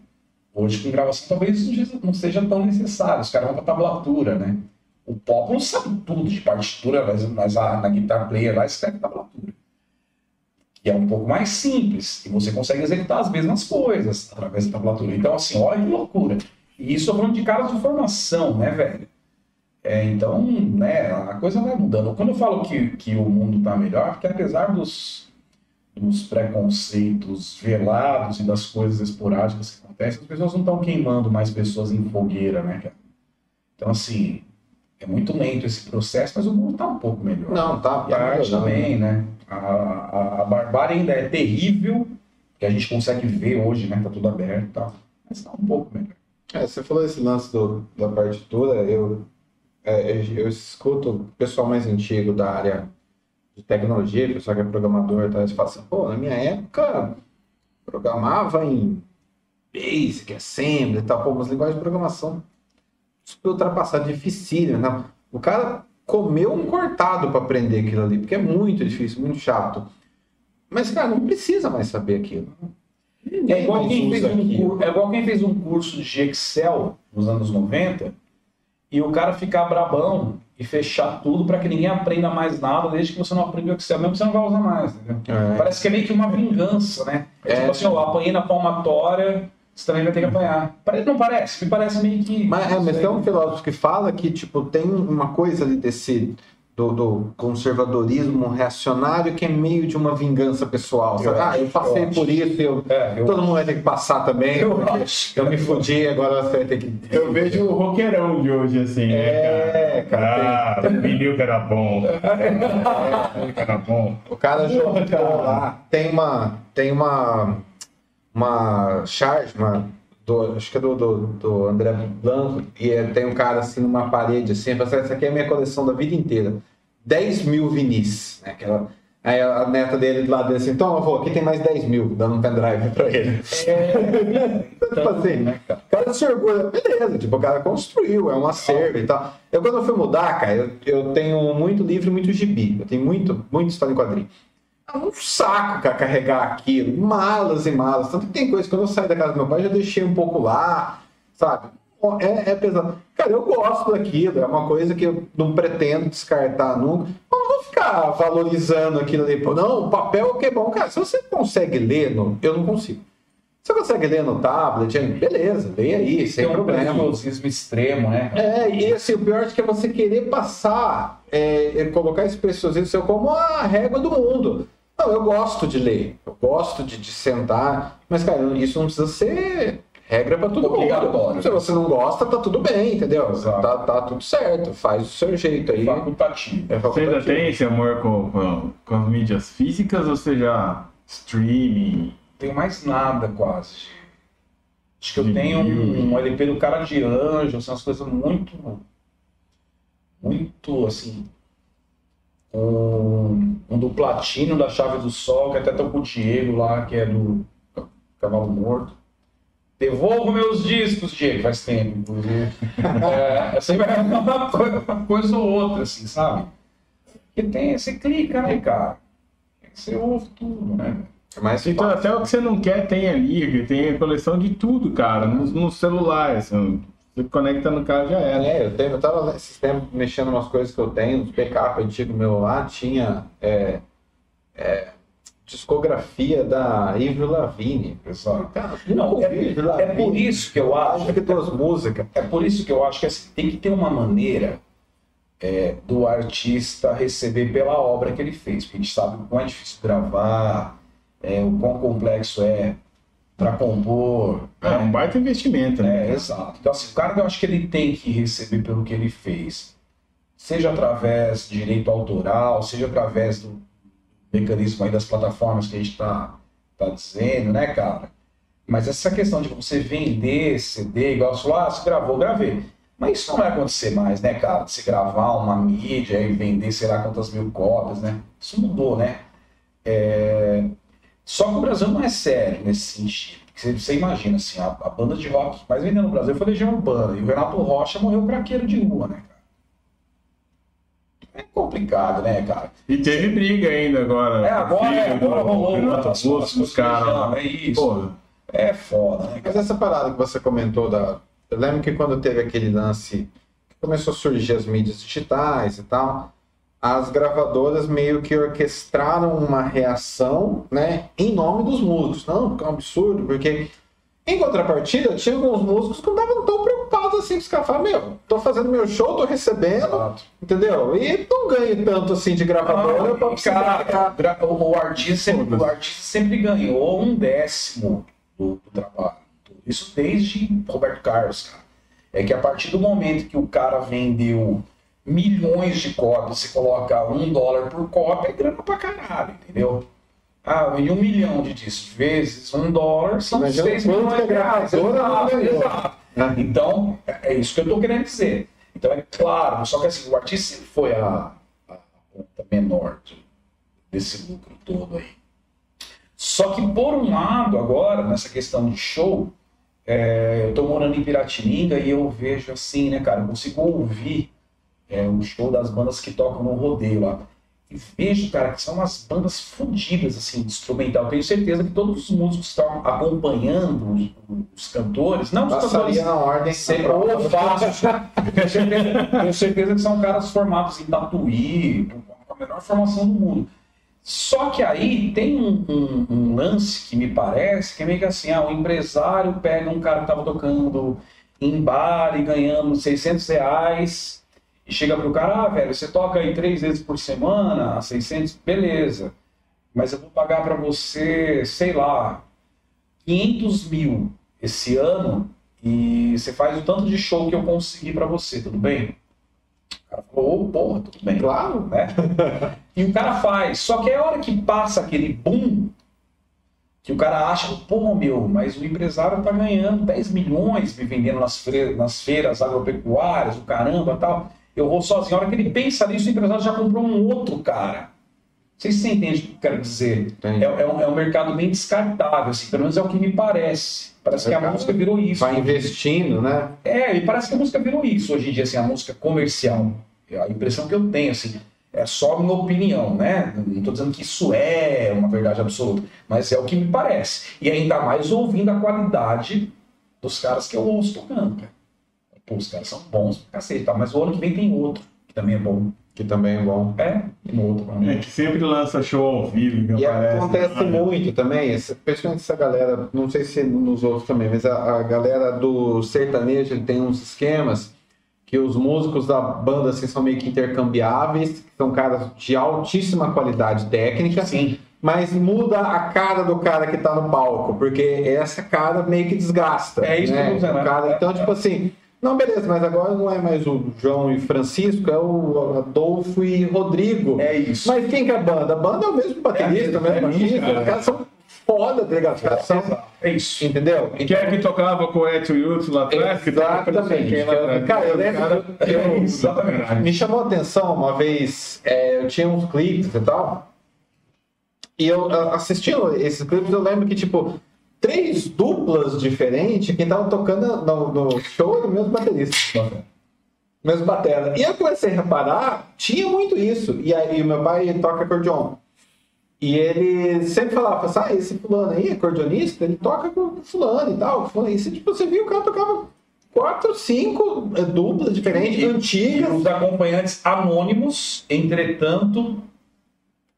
Hoje, com gravação, talvez não seja tão necessário. Os caras vão para tablatura, né? O pop não sabe tudo de partitura, mas, mas a, na guitar player lá escreve tablatura. E é um pouco mais simples. E você consegue executar as mesmas coisas através da tablatura. Então, assim, olha que loucura. E isso eu falando de caras de formação, né, velho? É, então, né, a coisa vai mudando. Quando eu falo que, que o mundo está melhor, porque apesar dos, dos preconceitos velados e das coisas esporádicas que acontecem, as pessoas não estão queimando mais pessoas em fogueira, né, cara? Então, assim, é muito lento esse processo, mas o mundo está um pouco melhor. Não, tá, E a arte melhorando. também, né? A, a, a barbárie ainda é terrível, que a gente consegue ver hoje, né? Tá tudo aberto e tal. Mas tá um pouco melhor. É, você falou esse lance do, da partitura, eu, é, eu, escuto o pessoal mais antigo da área de tecnologia, o pessoal que é programador, tá, eles falam assim, pô, na minha época, programava em Basic, Assembly e tal, pô, umas linguagens de programação super ultrapassadas, dificílimas, não. O cara comeu um cortado para aprender aquilo ali, porque é muito difícil, muito chato. Mas, cara, não precisa mais saber aquilo. É igual, quem fez um, é igual quem fez um curso de Excel nos anos 90 e o cara ficar brabão e fechar tudo para que ninguém aprenda mais nada desde que você não aprende o Excel, mesmo que você não vai usar mais, entendeu? É. Parece que é meio que uma vingança, né? É, É. tipo assim, ó, apanhei na palmatória, você também vai ter que apanhar. Não parece? Me parece meio que. Mas, é, mas tem um filósofo que fala que tipo, tem uma coisa ali desse do, do conservadorismo reacionário que é meio de uma vingança pessoal. Eu ah, eu passei eu por isso, eu, É, eu- todo mundo vai ter que passar também. Eu acho. eu me fudi, agora você vai ter que. Eu vejo o roqueirão de hoje, assim, É, né, cara? Ah, o vinil que era bom. que era bom. O cara jogou cara. lá. Tem uma. Tem uma. Uma charge, uma. Do, acho que é do, do, do André Blanco, e é- tem um cara assim numa parede assim, fala essa aqui é a minha coleção da vida inteira. 10 mil vinis. Né? Aquela, aí a neta dele do lado dele assim, então avô, aqui tem mais 10 mil, dando um pendrive pra ele. tipo assim, né, cara? o cara se orgulha, beleza, tipo, o cara construiu, é um acervo e tal. Eu quando eu fui mudar, cara, eu, eu tenho muito livro e muito gibi. Eu tenho muito, muito história em quadrinho. É um saco, cara, carregar aquilo, malas e malas. Tanto que tem coisa, quando eu saí da casa do meu pai, já deixei um pouco lá, sabe? É, é pesado. Cara, eu gosto daquilo, é uma coisa que eu não pretendo descartar nunca. Eu não vou ficar valorizando aquilo ali. Não, o papel que é bom. Cara, se você consegue ler, no... eu não consigo. Você consegue ler no tablet, beleza, leia aí, sem Tem um problema. extremo, né? É, e assim, o pior é que é você querer passar, é, é colocar esse preciosismo seu como a régua do mundo. Não, eu gosto de ler, eu gosto de, de sentar, mas, cara, isso não precisa ser regra pra todo Obrigatório. mundo. Se você não gosta, tá tudo bem, entendeu? Tá, tá tudo certo, faz do seu jeito aí. Facultativo. É Você ainda facultativo. tem esse amor com, com, com as mídias físicas ou você já streaming? Não tenho mais nada quase. Acho que eu tenho um, um LP do Cara de Anjo, são as coisas muito. Muito assim. Um, um do Platino da Chave do Sol, que até tô com o Diego lá, que é do Cavalo Morto. Devolvo meus discos, Diego, faz tempo, inclusive. é, sempre é uma coisa, ou outra, assim, sabe? Porque tem, você clica, né, cara? Você ouve tudo, né? É mais Então, até o que você não quer tem ali, tem coleção de tudo, cara, no, no celular. Assim, você conecta no carro já era. É, eu, tenho, eu tava esses tempos mexendo umas coisas que eu tenho, uns backup antigo meu lá, tinha é, é, discografia da Avril Lavigne. Exato. Cara, Não, é, é por isso que eu acho. Acho que duas músicas. É por isso que eu acho que assim, tem que ter uma maneira é, do artista receber pela obra que ele fez. Porque a gente sabe o quão é difícil gravar, é, o quão complexo é para compor. É um baita investimento, né? É, exato. Então, assim, o cara eu acho que ele tem que receber pelo que ele fez. Seja através de direito autoral, seja através do mecanismo aí das plataformas que a gente está tá dizendo, né, cara? Mas essa questão de você vender CD, igual você falou, ah, você gravou, gravei. Mas isso não vai acontecer mais, né, cara? De você gravar uma mídia e vender sei lá quantas mil cópias, né? Isso mudou, né? É, Só que o Brasil não é sério nesse sentido. Você, você imagina, assim, a, a banda de rock mais vendida no Brasil foi Legião Urbana. E o Renato Rocha morreu craqueiro de rua, né, cara? É complicado, né, cara? E teve briga ainda agora. É, agora, é, agora rolou Renato as Russo, os caras. É isso. Pô, É foda, né, Mas essa parada que você comentou da. Eu lembro que quando teve aquele lance que começou a surgir as mídias digitais e tal, as gravadoras meio que orquestraram uma reação, né, em nome dos músicos. Não, porque é um absurdo, porque Em contrapartida, tinha alguns músicos que não estavam tão preocupados assim, que os caras falavam, meu, tô fazendo meu show, tô recebendo, Exato. entendeu? E não ganho tanto assim de gravadora Ah, cara, o artista sempre, o artista sempre ganhou um décimo do, do trabalho. Isso desde Roberto Carlos, cara. É que a partir do momento que o cara vendeu milhões de cópias, você coloca um dólar por cópia, é grana pra caralho, entendeu? Ah, vendi um milhão de discos vezes um dólar, são seis quanto milhões que a de reais. gravadora não Exato, exato. né? Então, é é isso que eu tô querendo dizer. Então, é claro, só que assim, o artista sempre foi a, a ponta menor de- desse lucro todo aí. Só que, por um lado, agora, nessa questão de show, é, eu tô morando em Piratininga e eu vejo assim, né, cara, eu consigo ouvir é, o show das bandas que tocam no rodeio lá. E vejo, cara, que são umas bandas fodidas, assim, de instrumental. Tenho certeza que todos os músicos estão acompanhando os, cantores, não os cantores Passaria na ordem. Sempre ou fácil. Tenho certeza, que são caras formados em Tatuí, com a melhor formação do mundo. Só que aí tem um, um- um lance que me parece que é meio que assim, ah, o empresário pega um cara que estava tocando em bar e ganhando 600 reais e chega pro cara, ah, velho, você toca aí três vezes por semana, 600, beleza. Mas eu vou pagar para você, sei lá, 500 mil esse ano e você faz o tanto de show que eu conseguir para você, tudo bem? O cara falou, ô, porra, tudo bem. Claro. Né? E o cara faz. Só que é a hora que passa aquele boom, que o cara acha, pô, meu, mas o empresário tá ganhando 10 milhões me vendendo nas, nas feiras agropecuárias, o caramba tal. Eu vou sozinho. A hora que ele pensa nisso, o empresário já comprou um outro cara. Não sei se você entende o que eu quero dizer. É, é um, é um mercado bem descartável, assim, pelo menos é o que me parece. Parece que a música virou isso. Vai investindo, né? É, e parece que a música virou isso hoje em dia, assim, a música comercial. É a impressão que eu tenho, assim, é só a minha opinião, né? Não estou dizendo que isso é uma verdade absoluta, mas é o que me parece. E ainda mais ouvindo a qualidade dos caras que eu ouço tocando, cara. Pô, os caras são bons pra cacete, tá? mas o ano que vem tem outro, que também é bom. Que também é bom. É, tem outro pra É mim. que sempre lança show ao vivo. que E aparece, acontece né? muito também, esse- principalmente essa galera, não sei se nos outros também, mas a, a galera do sertanejo tem uns esquemas que os músicos da banda assim, são meio que intercambiáveis, que são caras de altíssima qualidade técnica, Sim, mas muda a cara do cara que tá no palco, porque essa cara meio que desgasta. É isso que eu né? tô dizendo, O cara- então, tipo assim, não, beleza, mas agora não é mais o João e Francisco, é o Adolfo e Rodrigo. é isso. Mas quem que é a banda? A banda é o mesmo baterista, É, o mesmo é, baixista. cara. Os caras são foda, tá ligado? Os caras são. É isso. Entendeu? Que é que tocava com o Etio Yutsu lá atrás? quem atrás. Cara, eu lembro- Cara, É, eu- exatamente. Me chamou a atenção uma vez, é, eu tinha uns clipes e tal, e eu assistindo esses clipes, eu lembro que, tipo, três duplas diferentes, quem tava tocando no, no show era o mesmo baterista. Mesmo batera. E eu comecei a reparar, tinha muito isso. E aí, o meu pai toca acordeon. E ele sempre falava, assim, ah, esse fulano aí, acordeonista, ele toca com fulano e tal. Fulano. E você, tipo, você viu o cara tocava quatro, cinco eh, duplas diferentes, E- E antigas. os acompanhantes anônimos, entretanto,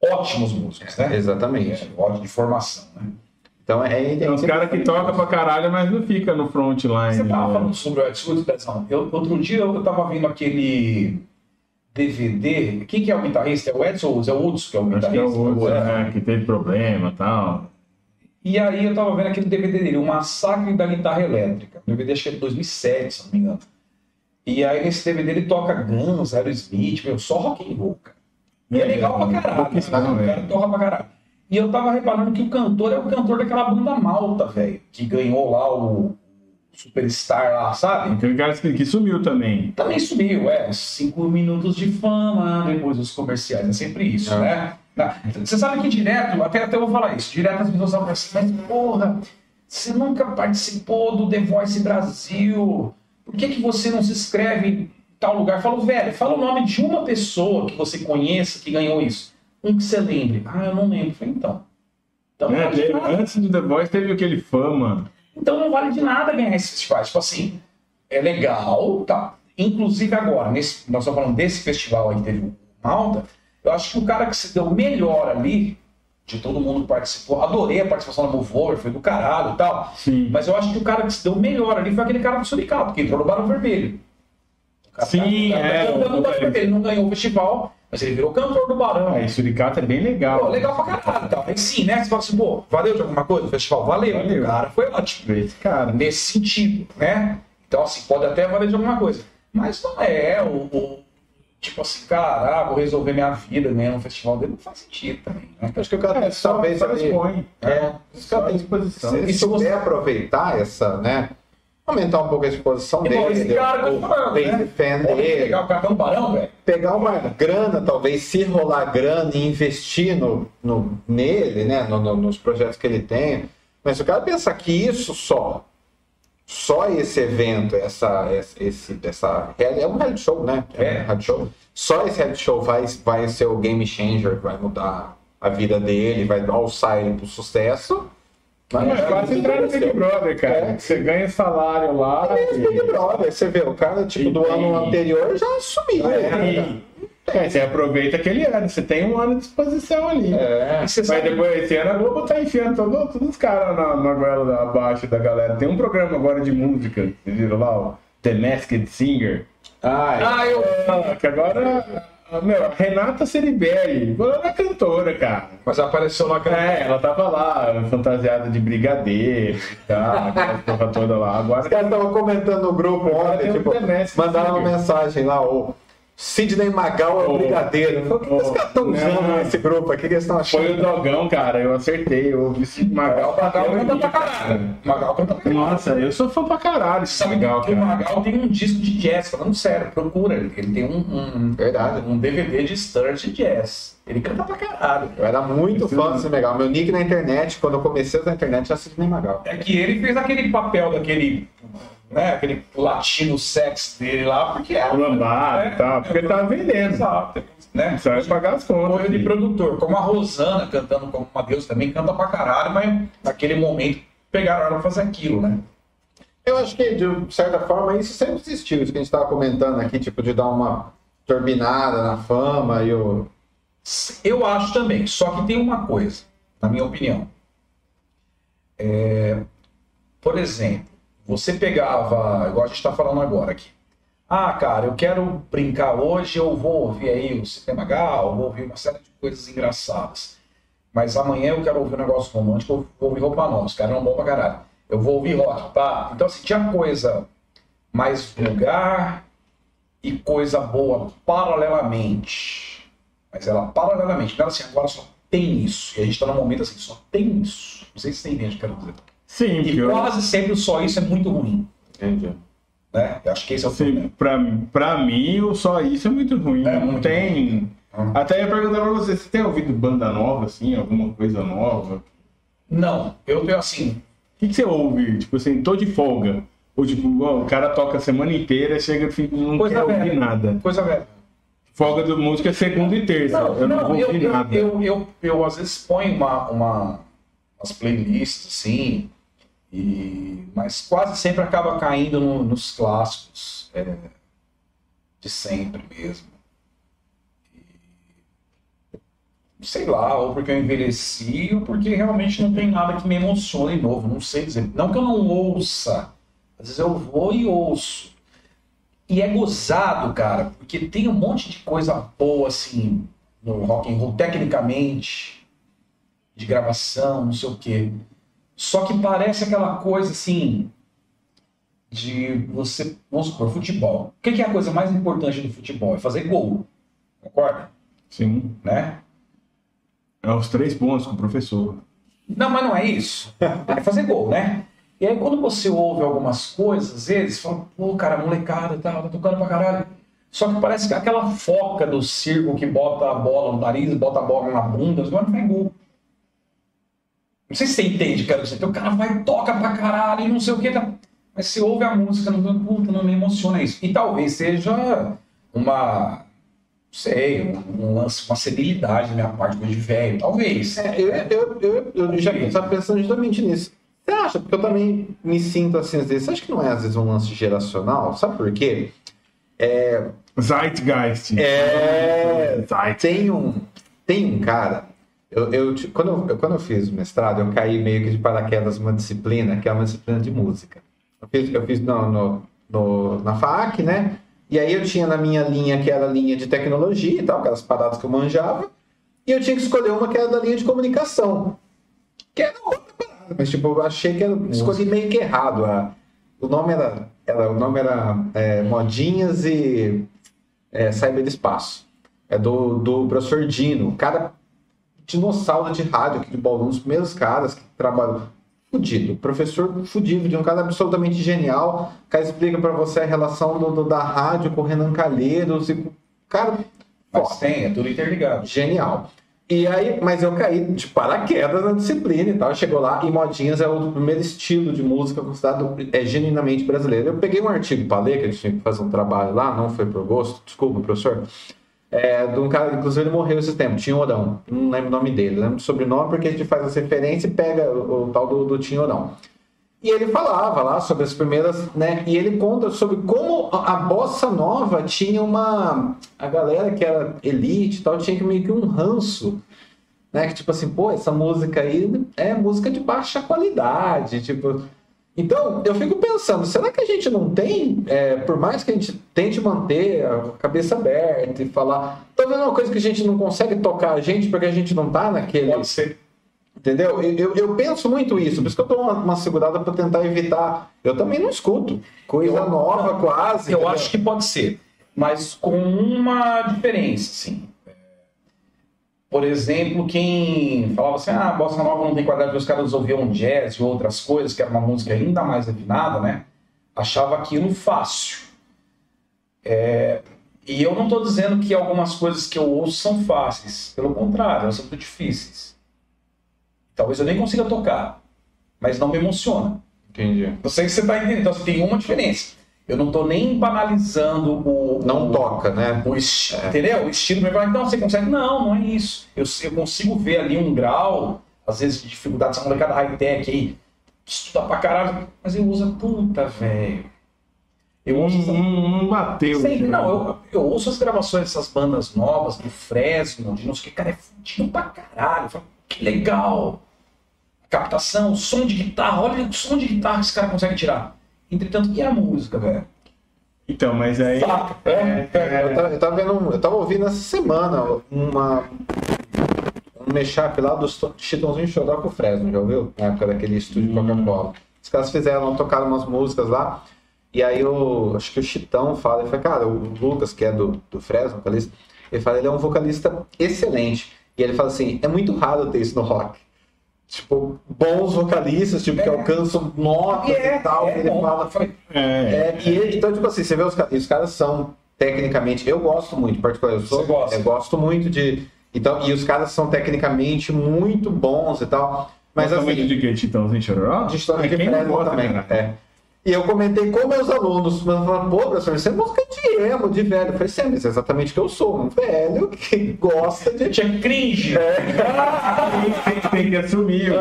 ótimos músicos, né? Exatamente. É, ótimo de formação, né? Então é. Tem uns caras que tocam pra caralho, mas não fica no frontline. Você tava né? falando sobre o Edson, Dezão. Eu, outro dia eu tava vendo aquele DVD. Quem que é o guitarrista? É o Edson ou é o Hudson que é o Acho que é guitarrista? o outro, É. né, que teve problema e tal. E aí eu tava vendo aquele DVD dele, O Massacre da Guitarra Elétrica. O DVD acho que é de 2007, se não me engano. E aí nesse DVD ele toca Guns, Aerosmith, meu, só rock and roll, cara. E é legal pra caralho. pouquíssimo, né? O cara toca pra caralho. E eu tava reparando que o cantor é o cantor daquela banda malta, velho. Que ganhou lá o Superstar lá, sabe? Aquele cara que, que sumiu também. Também sumiu, é. Cinco minutos de fama, depois os comerciais. É sempre isso, É. né? Você sabe que direto, até, até eu vou falar isso, direto as pessoas falam assim, mas porra, você nunca participou do The Voice Brasil. Por que, que você não se inscreve em tal lugar? Falo, velho, fala o nome de uma pessoa que você conheça que ganhou isso. Um que você lembre. Ah, eu não lembro. Falei, então. Então É, de nada. antes do The Voice teve aquele fama. Então não vale de nada ganhar esses festivais. Tipo assim, é legal, tá? Inclusive agora, nesse, nós estamos falando desse festival aí que teve o Malta, eu acho que o cara que se deu melhor ali de todo mundo que participou. Adorei a participação da Move Over, foi do caralho e tal. Sim. Mas eu acho que o cara que se deu melhor ali foi aquele cara do Suricato, que entrou no Barão Vermelho. O cara Sim, tá- tá é, cantando no o- Barão Vermelho. Ele não ganhou o festival, mas ele virou cantor do Barão. Aí, Suricata é bem legal. Pô, legal pra caralho. Tá? Aí sim, né? Você fala assim, pô, valeu de alguma coisa o festival? Valeu. Valeu. O cara foi ótimo. Esse cara. Nesse sentido, né? Então, assim, pode até valer de alguma coisa. Mas não é o. o- tipo assim, cara, ah, vou resolver minha vida ganhando um festival dele. Não faz sentido também. Né? Acho que o cara É, só, talvez só ali- expõe. É, os caras Só têm exposição. Se ele E se você- aproveitar essa, né? Aumentar um pouco a exposição E, dele. esse cara ou tô falando, né? defender pegar o cartão Barão, velho. pegar uma grana, talvez, se rolar grana e investir no, no- nele, né? no- no- nos projetos que ele tem. Mas se o cara pensar que isso só, só esse evento, essa, esse, essa, é um reality show, né? É. um reality show. Só esse reality show vai, vai ser o game changer, vai mudar a vida dele, vai alçar ele pro sucesso. Mas é quase entrar no Big Brother, cara. É. Você ganha salário lá. É esse Big e- Brother, você vê, o cara tipo, do E- ano anterior já sumiu. né? e- é, você aproveita aquele ano, você tem um ano de exposição ali. É. E Mas sabe- depois, esse ano, a Globo tá enfiando todo- todos os caras na, na goela da- abaixo da galera. Tem um programa agora de música, vocês viram lá, o The Masked Singer. Ai, Ah, eu. Ah, que agora, meu, a Renata Ceribelli, ela é cantora, cara. Mas apareceu lá que É, ela tava lá, fantasiada de brigadeiro e tal, aquela porra toda lá. Os Agora caras estavam comentando no grupo ontem, tipo, mandaram uma mensagem lá, o Sidney Magal é o brigadeiro. O que os caras estão usando Não. nesse grupo aqui? O que eles estão achando? foi o Dogão, cara, eu acertei. Eu ouvi Magal O Magal bateu canta pra caralho. Magal canta pra caralho. Nossa, eu sou fã pra caralho desse Sabe Magal, o. Magal tem um disco de jazz, falando sério, procura. Ele ele tem um, um, Verdade. um DVD de Sturge de jazz. Ele canta pra caralho. Eu era muito fã não. desse Magal. Meu nick na internet, quando eu comecei a usar a internet, era Sidney Magal. É que ele fez aquele papel daquele, né, aquele latino sex dele lá, porque é. Lambada é, e tal, porque ele tava vendendo. Exato. Né? Precisa pagar as contas. Apoio de produtor, como a Rosana cantando como uma deusa também canta pra caralho, mas naquele momento pegaram ela pra fazer aquilo, né? Eu acho que, de certa forma, isso sempre existiu. Isso que a gente estava comentando aqui, tipo, de dar uma turbinada na fama e o... Eu acho também, só que tem uma coisa, na minha opinião. É, por exemplo, você pegava, igual a gente está falando agora aqui. Ah, cara, eu quero brincar hoje, eu vou ouvir aí o Sistema Gal, vou ouvir uma série de coisas engraçadas. Mas amanhã eu quero ouvir um negócio romântico, eu vou ouvir roupa nova, os caras não bom pra caralho. Eu vou ouvir rock, pá. Então, assim, tinha coisa mais vulgar e coisa boa paralelamente. Mas ela paralelamente, não era assim, agora só tem isso. E a gente tá num momento assim, só tem isso. Não sei se você entende o que eu quero dizer. Sim, porque E eu, quase sempre o só isso é muito ruim. Entendi. Né? Eu acho que esse é o assim, problema. pra, pra mim, o só isso é muito ruim. É não muito tem. Hum. Até ia perguntar pra você, você tem ouvido banda nova, assim, alguma coisa nova? O Não, eu tenho assim. que, que você ouve? Tipo assim, tô de folga. Ou tipo, ó, o cara toca a semana inteira, chega e não Coisa quer ouvir velha. nada. Coisa velha. Folga de música é segunda e terça. eu não, vou eu, ouvir eu, nada. eu, eu, eu, às vezes ponho uma, uma, umas playlists, assim, e, mas quase sempre acaba caindo no- nos clássicos é, de sempre mesmo. E, sei lá, ou porque eu envelheci, ou porque realmente não tem nada que me emocione novo, não sei dizer. Não que eu não ouça, às vezes eu vou e ouço. E é gozado, cara, porque tem um monte de coisa boa, assim, no rock and roll, tecnicamente, de gravação, não sei o quê. Só que parece aquela coisa, assim, de você, vamos supor, futebol. O que é a coisa mais importante do futebol? É fazer gol, concorda? Sim. Né? É os três pontos com o professor. Não, mas não é isso. É fazer gol, né? E aí quando você ouve algumas coisas, às vezes, fala, pô, cara, molecada e tal, tá tocando pra caralho. Só que parece que aquela foca do circo que bota a bola no nariz, bota a bola na bunda, não faz gol. Não sei se você entende, cara. Você, o cara vai, toca pra caralho e não sei o que. Tá... Mas você ouve a música, não, puta, não me emociona isso. E talvez seja uma, não sei, um lance, uma senilidade da minha parte, coisa de velho, talvez. É, eu, eu, eu, eu já estava pensando justamente nisso. Você acha? Porque eu também me sinto assim às vezes. Você acha que não é às vezes um lance geracional? Sabe por quê? Zeitgeist. É. Zeit. Tem um, tem um cara, Eu, eu, quando, eu, quando eu fiz o mestrado, eu caí meio que de paraquedas numa disciplina, que é uma disciplina de música. Eu fiz, eu fiz no, no, no- na FAC, né? E aí eu tinha na minha linha, que era a linha de tecnologia e tal, aquelas paradas que eu manjava. E eu tinha que escolher uma que era da linha de comunicação. Que era outra parada. Mas, tipo, eu achei que eu escolhi meio que errado. A, o nome era, era, o nome era é, Modinhas e é, Cyberespaço. É do, do professor Dino. O cara, dinossauro de rádio aqui de Bauru, um dos primeiros caras que trabalhou. Fudido. Professor fudido, de um cara absolutamente genial. O cara explica pra você a relação do, do- da rádio com o Renan Calheiros. E, cara, Mas tem, é tudo interligado. Genial. E aí, mas eu caí de paraquedas na disciplina e tal. Chegou lá e modinhas é o primeiro estilo de música considerado é, genuinamente brasileiro. Eu peguei um artigo para ler, que a gente tinha que fazer um trabalho lá, não foi por gosto, desculpa, professor. É, de um cara, inclusive ele morreu esse tempo, Tinhorão. Não lembro o nome dele, lembro do sobrenome porque a gente faz essa referência e pega o, o tal do, do Tinhorão. E ele falava lá sobre as primeiras, né? E ele conta sobre como a bossa nova tinha uma. A galera que era elite e tal tinha que meio que um ranço, né? Que tipo assim, pô, essa música aí é música de baixa qualidade, tipo. Então, eu fico pensando, será que a gente não tem, é, por mais que a gente tente manter a cabeça aberta e falar, talvez é uma coisa que a gente não consegue tocar a gente porque a gente não tá naquele. Pode ser. Entendeu? Eu, eu, penso muito isso, por isso que eu dou uma, uma segurada para tentar evitar. Eu também não escuto coisa Eu- nova, quase. Eu entendeu? acho que pode ser, mas com uma diferença, sim. Por exemplo, quem falava assim, ah, a bossa nova não tem qualidade, os caras ouviam jazz e outras coisas, que era uma música ainda mais refinada, né? Achava aquilo fácil. É, E eu não estou dizendo que algumas coisas que eu ouço são fáceis. Pelo contrário, elas são muito difíceis. Talvez eu nem consiga tocar, mas não me emociona. Entendi. Eu sei que você está entendendo. Então, tem uma diferença. Eu não estou nem banalizando o. Não o, toca, né? O esti- Entendeu? O estilo me vai. Não, você consegue. Não, não é isso. Eu, eu consigo ver ali um grau, às vezes, de dificuldade. Essa molecada high-tech aí, estuda pra caralho. Mas eu uso puta, velho. Eu ouço. essa- não, não bateu. Sempre, tipo, não, eu, eu ouço as gravações dessas bandas novas, do Fresno, de não sei o que, cara, é fudido pra caralho. Eu falo, que legal. Captação, som de guitarra, olha o som de guitarra que esse cara consegue tirar. Entretanto, e a música, velho? Então, mas aí. Saca? É, é, Eu tava, eu tava vendo, eu tava ouvindo essa semana uma um mashup lá do Chitãozinho Choró com o Fresno, já ouviu? Na época daquele estúdio Coca-Cola. Os caras fizeram, tocaram umas músicas lá. E aí o, acho que o Chitão fala, ele fala, cara, o Lucas, que é do, do Fresno, vocalista, ele fala, ele é um vocalista excelente. E ele fala assim, é muito raro ter isso no rock. Tipo, bons vocalistas, tipo, que É. alcançam notas E é, e tal. é ele bom. fala, Eu falei, É, é, e ele- então, tipo assim, você vê os, os caras são tecnicamente. Eu gosto muito, particularmente. Eu, sou, Você gosta? eu gosto muito de. Então, e os caras são tecnicamente muito bons e tal. Mas Gosta assim. muito de que? Chororó? de história É, de quem não Fresno gosta, também. cara? É. E eu comentei com meus alunos, mas falaram, pô, professor, isso é música de emo, de velho. Eu falei, sim, mas é exatamente o que eu sou, um velho que gosta de. tinha cringe. Tem, tem- que assumir.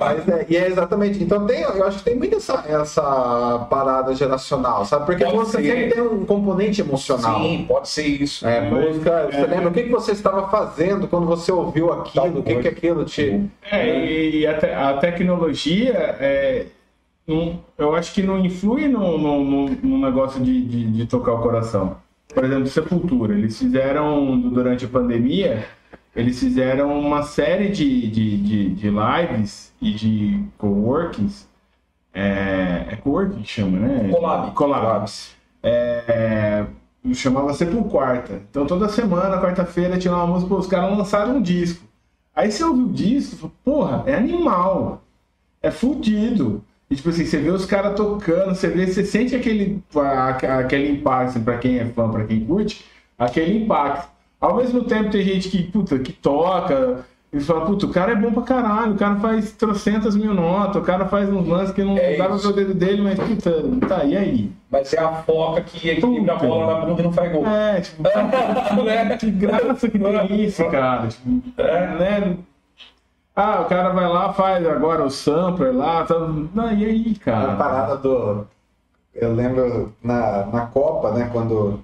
Mas é, e é exatamente. Então tem, eu acho que tem muito essa, essa parada geracional, sabe? Porque Pode você ser. sempre tem um componente emocional. Sim, pode ser isso. É, Mas- música, você é. lembra o que, que você estava fazendo quando você ouviu aquilo? O que, que aquilo te. É, e a, te- a tecnologia, é, não- eu acho que não influi no, no, no- no negócio de, de, de tocar o coração. Por exemplo, Sepultura, eles fizeram, durante a pandemia, eles fizeram uma série de, de, de, de lives e de coworkings. É, é coworking que chama, né? Collab. Collabs. É, chamava Sepulquarta. Então toda semana, quarta-feira, tinha uma música, os caras lançaram um disco. Aí você ouve o disco, porra, é animal. É fudido. E tipo assim, você vê os caras tocando, você vê, você sente aquele, a- aquele impacto, assim, pra quem é fã, pra quem curte, aquele impacto. Ao mesmo tempo tem gente que, puta, que toca, e fala, puta, o cara é bom pra caralho, o cara faz trocentas mil notas, o cara faz uns lances que não É dá pra ver o dedo dele, mas puta, tá, e aí? Vai ser a foca que equilibra a Puta. bola na bunda e não faz gol. É, tipo, que graça que tem isso, cara. Tipo, né? Ah, o cara vai lá, faz agora o sampler lá, tá... Não, e aí, A cara? parada do. Eu lembro na, na Copa, né? Quando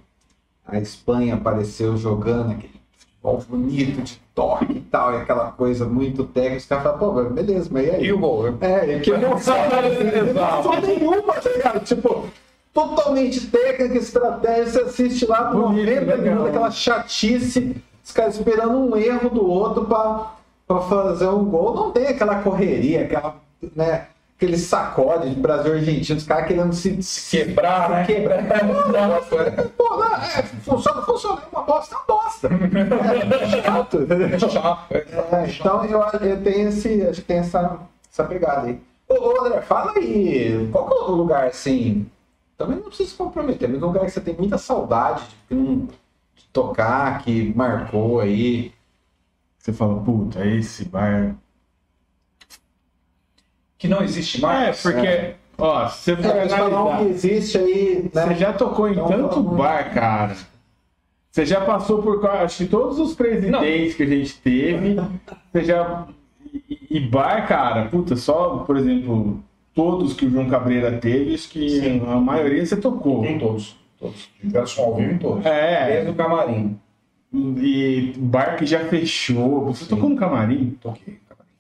a Espanha apareceu jogando aquele futebol bonito, de toque e tal, e aquela coisa muito técnica. Os caras falam, pô, beleza, mas e aí? E o gol? É, e que emoção, emoção nenhuma, tá ligado? Tipo, totalmente técnica, estratégia, você assiste lá por Bonito, 90 legal. minutos, aquela chatice, os caras esperando um erro do outro pra, pra fazer um gol. Não tem aquela correria, aquela, né, aquele sacode de Brasil e Argentina, os caras querendo se, se Quebrar, né? quebrar. Pô, não, é, funciona, funciona, é uma bosta, é uma bosta. É chato? É chato. É, É, então eu, eu tenho esse, acho que tem essa, essa pegada aí. Ô, ô André, fala aí, qual que é o lugar assim? Também não precisa se comprometer, mas um lugar que você tem muita saudade de, de tocar, que marcou aí. Você fala, puta, esse bar. Que não existe É, mais. porque, ó, se você for É, analisar, que existe aí, né? você já tocou em Então, tanto vamos- bar, cara. Você já passou por acho que todos os presidentes que a gente teve. Você já. E, bar, cara, puta, só, por exemplo, todos que o João Cabreira teve, acho que Sim. a maioria você tocou. Em todos. Todos. Tiveram som ao vivo em todos. É, Desde o camarim. E bar que já fechou. Você Sim. tocou no camarim? Toquei. camarim.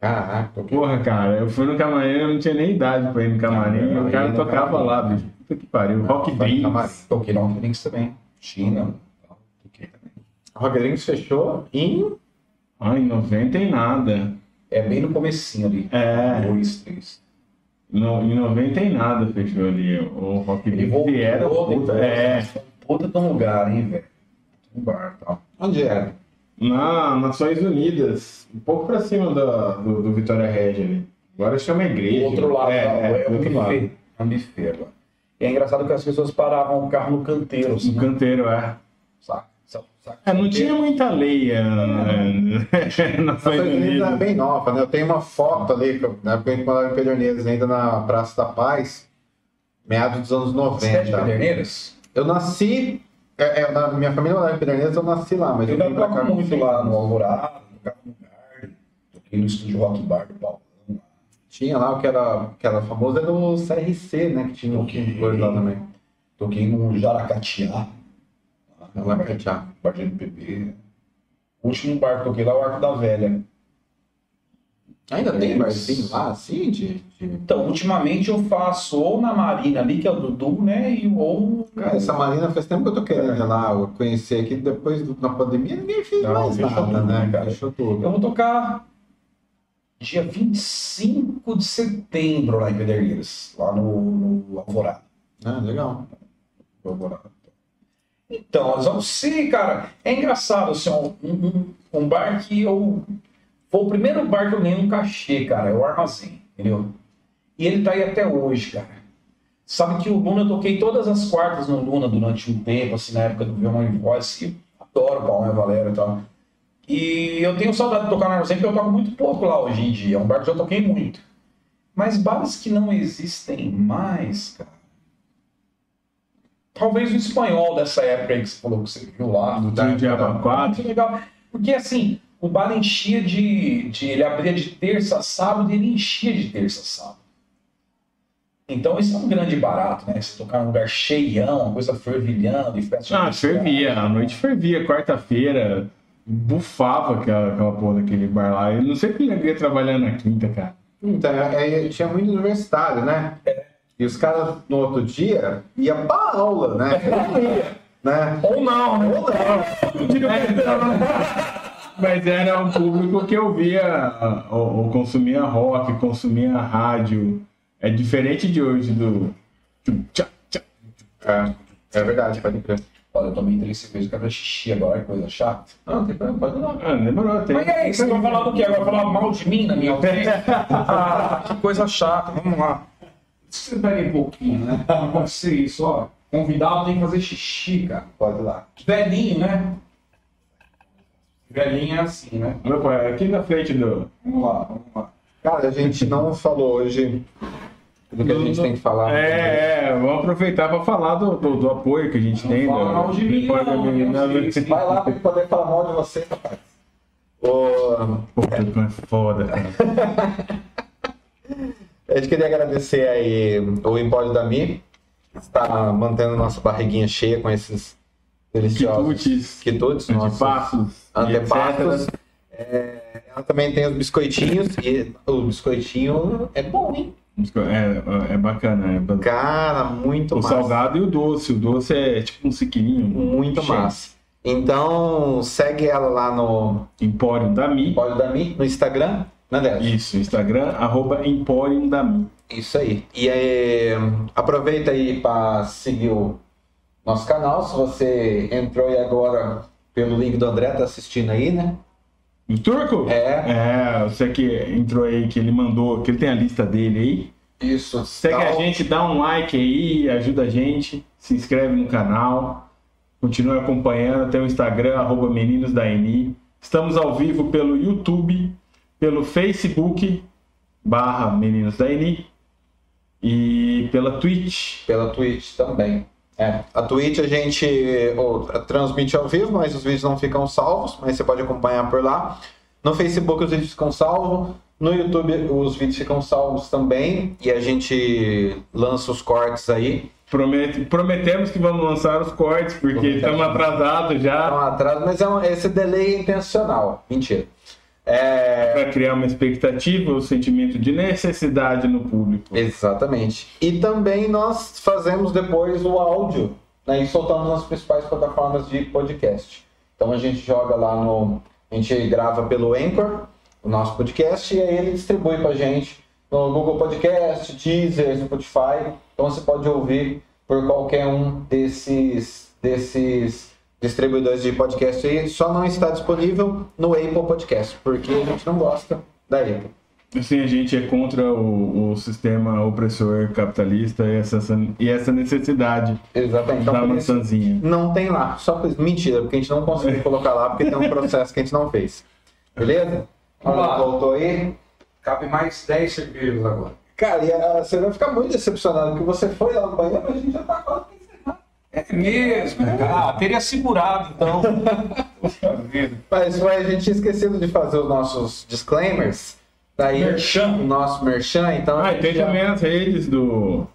Caraca, Toquei. Porra, cara, eu fui no camarim, eu não tinha nem idade pra ir no camarim. Não, o cara tocava camarim. lá, bicho. Puta que pariu. Rock no camarim. Drinks. Toquei no Drinks também. China. Toquei também. Rodrigues fechou em. Ai, 90 em nada. É bem no comecinho ali. É. Dois, três. No, em 90 em nada fechou ali. O Rock Ele Drinks voltou que era. Puta, é. Puta de um lugar, hein, velho. Um bar e tal. Onde era? Na Nações Unidas. Um pouco pra cima da- do, do Vitória Regia ali. Agora chama igreja. Do outro lado, é, tá? é, é, um outro lado. buffet. É um buffet agora. E é engraçado que as pessoas paravam o carro no canteiro, assim. No canteiro, é. Saca? Saca? É, não tinha muita lei é, Nossa, Nações a Unidas era Unidas. bem nova, né? Eu tenho uma foto ali, na época que eu morava em Pederneiras, ainda na Praça da Paz, meados dos anos Você é de 90. Pederneiras? Eu nasci. É, é, na minha família morava em Pederneiras, eu nasci lá, mas Eu eu vim pra cá muito lá no Alvorada, no Garden, toquei no estúdio Rock Bar do Paulão. Tinha lá o que era, que era famoso, era o CRC, né? Que tinha Ok. coisa lá também. Toquei no Jaracatiá, Não catear. bar de MPB. O último bar que toquei lá é o Arco da Velha. Ainda tem barzinho lá, assim, de. de... Então, ultimamente eu faço ou na Marina ali, que é o Dudu, né? E, ou. Cara, essa marina faz tempo que eu tô querendo ir lá, eu conheci aqui, depois do- na pandemia ninguém fez Não, mais fechou nada, tudo, né? né, cara? Fechou tudo. Eu vou tocar dia 25 de setembro lá em Pederneiras, lá no, no Alvorada. Ah, legal. no Alvorada. Então, eu não sei, cara. É engraçado, assim, um, um, um bar que eu. Foi o primeiro bar que eu ganhei um cachê, cara. É o Armazém, entendeu? E ele tá aí até hoje, cara. Sabe que o Luna, eu toquei todas as quartas no Luna durante um tempo, assim, na época do Violão e Voz. E adoro o Paulo e Valério e tal. E eu tenho saudade de tocar no Armazém, porque eu toco muito pouco lá hoje em dia. É um bar que eu já toquei muito. Mas bares que não existem mais, cara. Talvez o espanhol dessa época aí que você falou que você viu lá. Do trio de Abacuá. Muito legal. Porque assim, o bar enchia de, de. Ele abria de terça a sábado e ele enchia de terça a sábado. Então esse é um grande barato, né? Você tocar num lugar cheião, uma coisa fervilhando e festa. Ah, fervia. A noite fervia. Quarta-feira, bufava aquela, aquela porra daquele bar lá. Eu não sei porque ele ia trabalhar na quinta, cara. Então, aí tinha muito universitário, né? E os caras, no outro dia, iam pra aula, né? Não ia, né? Ou não, né? Ou Mas era um público que ouvia ou, ou consumia rock, consumia rádio. É diferente de hoje do. É, é verdade, pode crer. Olha, eu tomei três cervejas, quero xixi agora, é coisa chata. Não, não tem problema, pode lá. Ah, demorou. Tem... Mas e aí, vocês vão falar do quê? Agora falar mal de mim na minha ausência? ah, que coisa chata, vamos lá. Vocês peguem um pouquinho, né? Não pode ser isso, ó. Convidado tem que fazer xixi, cara. Pode lá. Velhinho, né? Velhinho é assim, né? Meu pai, aqui na frente do. Vamos lá, vamos lá. Cara, a gente não falou hoje do que a gente tem que falar. É, é, vamos aproveitar para falar do, do, do apoio que a gente tem. fala do- mal de mim, não. Vai lá pra ele poder falar mal de você, rapaz. Ô, Puta, é foda, cara. A gente queria agradecer aí o Empório da Mi, que está mantendo nossa barriguinha cheia com esses deliciosos. Quitutes, Quitutes, antepassos, antepassos. É, ela também tem os biscoitinhos e o biscoitinho é bom, hein? É, é bacana. É ba- Cara, muito o massa. salgado e o doce. O doce é tipo um sequininho. Muito cheio. massa. Então, segue ela lá no Empório da Mi. Pode da Mi, no Instagram, né? Isso, Instagram, arroba Empório da Mi. Isso aí. E aí, aproveita aí para seguir o nosso canal. Se você entrou aí agora pelo link do André, tá assistindo aí, né? O Turco? É. É, você que entrou aí, que ele mandou, que ele tem a lista dele aí. Isso. Segue Tá a gente, dá um like aí, ajuda a gente, se inscreve no canal, continue acompanhando, tem o Instagram, arroba Meninos da Eni. Estamos ao vivo pelo YouTube, pelo Facebook, barra Meninos da Eni, e pela Twitch. Pela Twitch também. É. A Twitch a gente ou, transmite ao vivo, mas os vídeos não ficam salvos, mas você pode acompanhar por lá. No Facebook os vídeos ficam salvos. No YouTube os vídeos ficam salvos também. E a gente lança os cortes aí. Promete- prometemos que vamos lançar os cortes, porque estamos atrasados já. Então, atrás, mas é um- esse delay é intencional. Mentira. É, para criar uma expectativa, o sentimento de necessidade no público. Exatamente. E também nós fazemos depois o áudio né, e soltamos nas principais plataformas de podcast. Então a gente joga lá no. A gente grava pelo Anchor, o nosso podcast, e aí ele distribui pra gente no Google Podcast, Deezer, Spotify. Então você pode ouvir por qualquer um desses, desses distribuidores de podcast aí. Só não está disponível no Apple Podcast, porque a gente não gosta da Apple. Assim, a gente é contra o, o sistema opressor capitalista e essa, e essa necessidade Exatamente. Então, da isso- maçãzinha. Não tem lá. Só por... Mentira, porque a gente não conseguiu colocar lá, porque tem um processo que a gente não fez. Beleza? Vamos lá. Voltou aí. Cabe mais 10 cervejas agora. Cara, e a- você vai ficar muito decepcionado que você foi lá no banheiro, mas a gente já tá quase. É mesmo? Ah, teria segurado, então. Puxa vida. Mas foi, a gente tinha esquecido de fazer os nossos disclaimers. Daí Merchan. o nosso merchan, então. Ah, e tem já- também as redes do,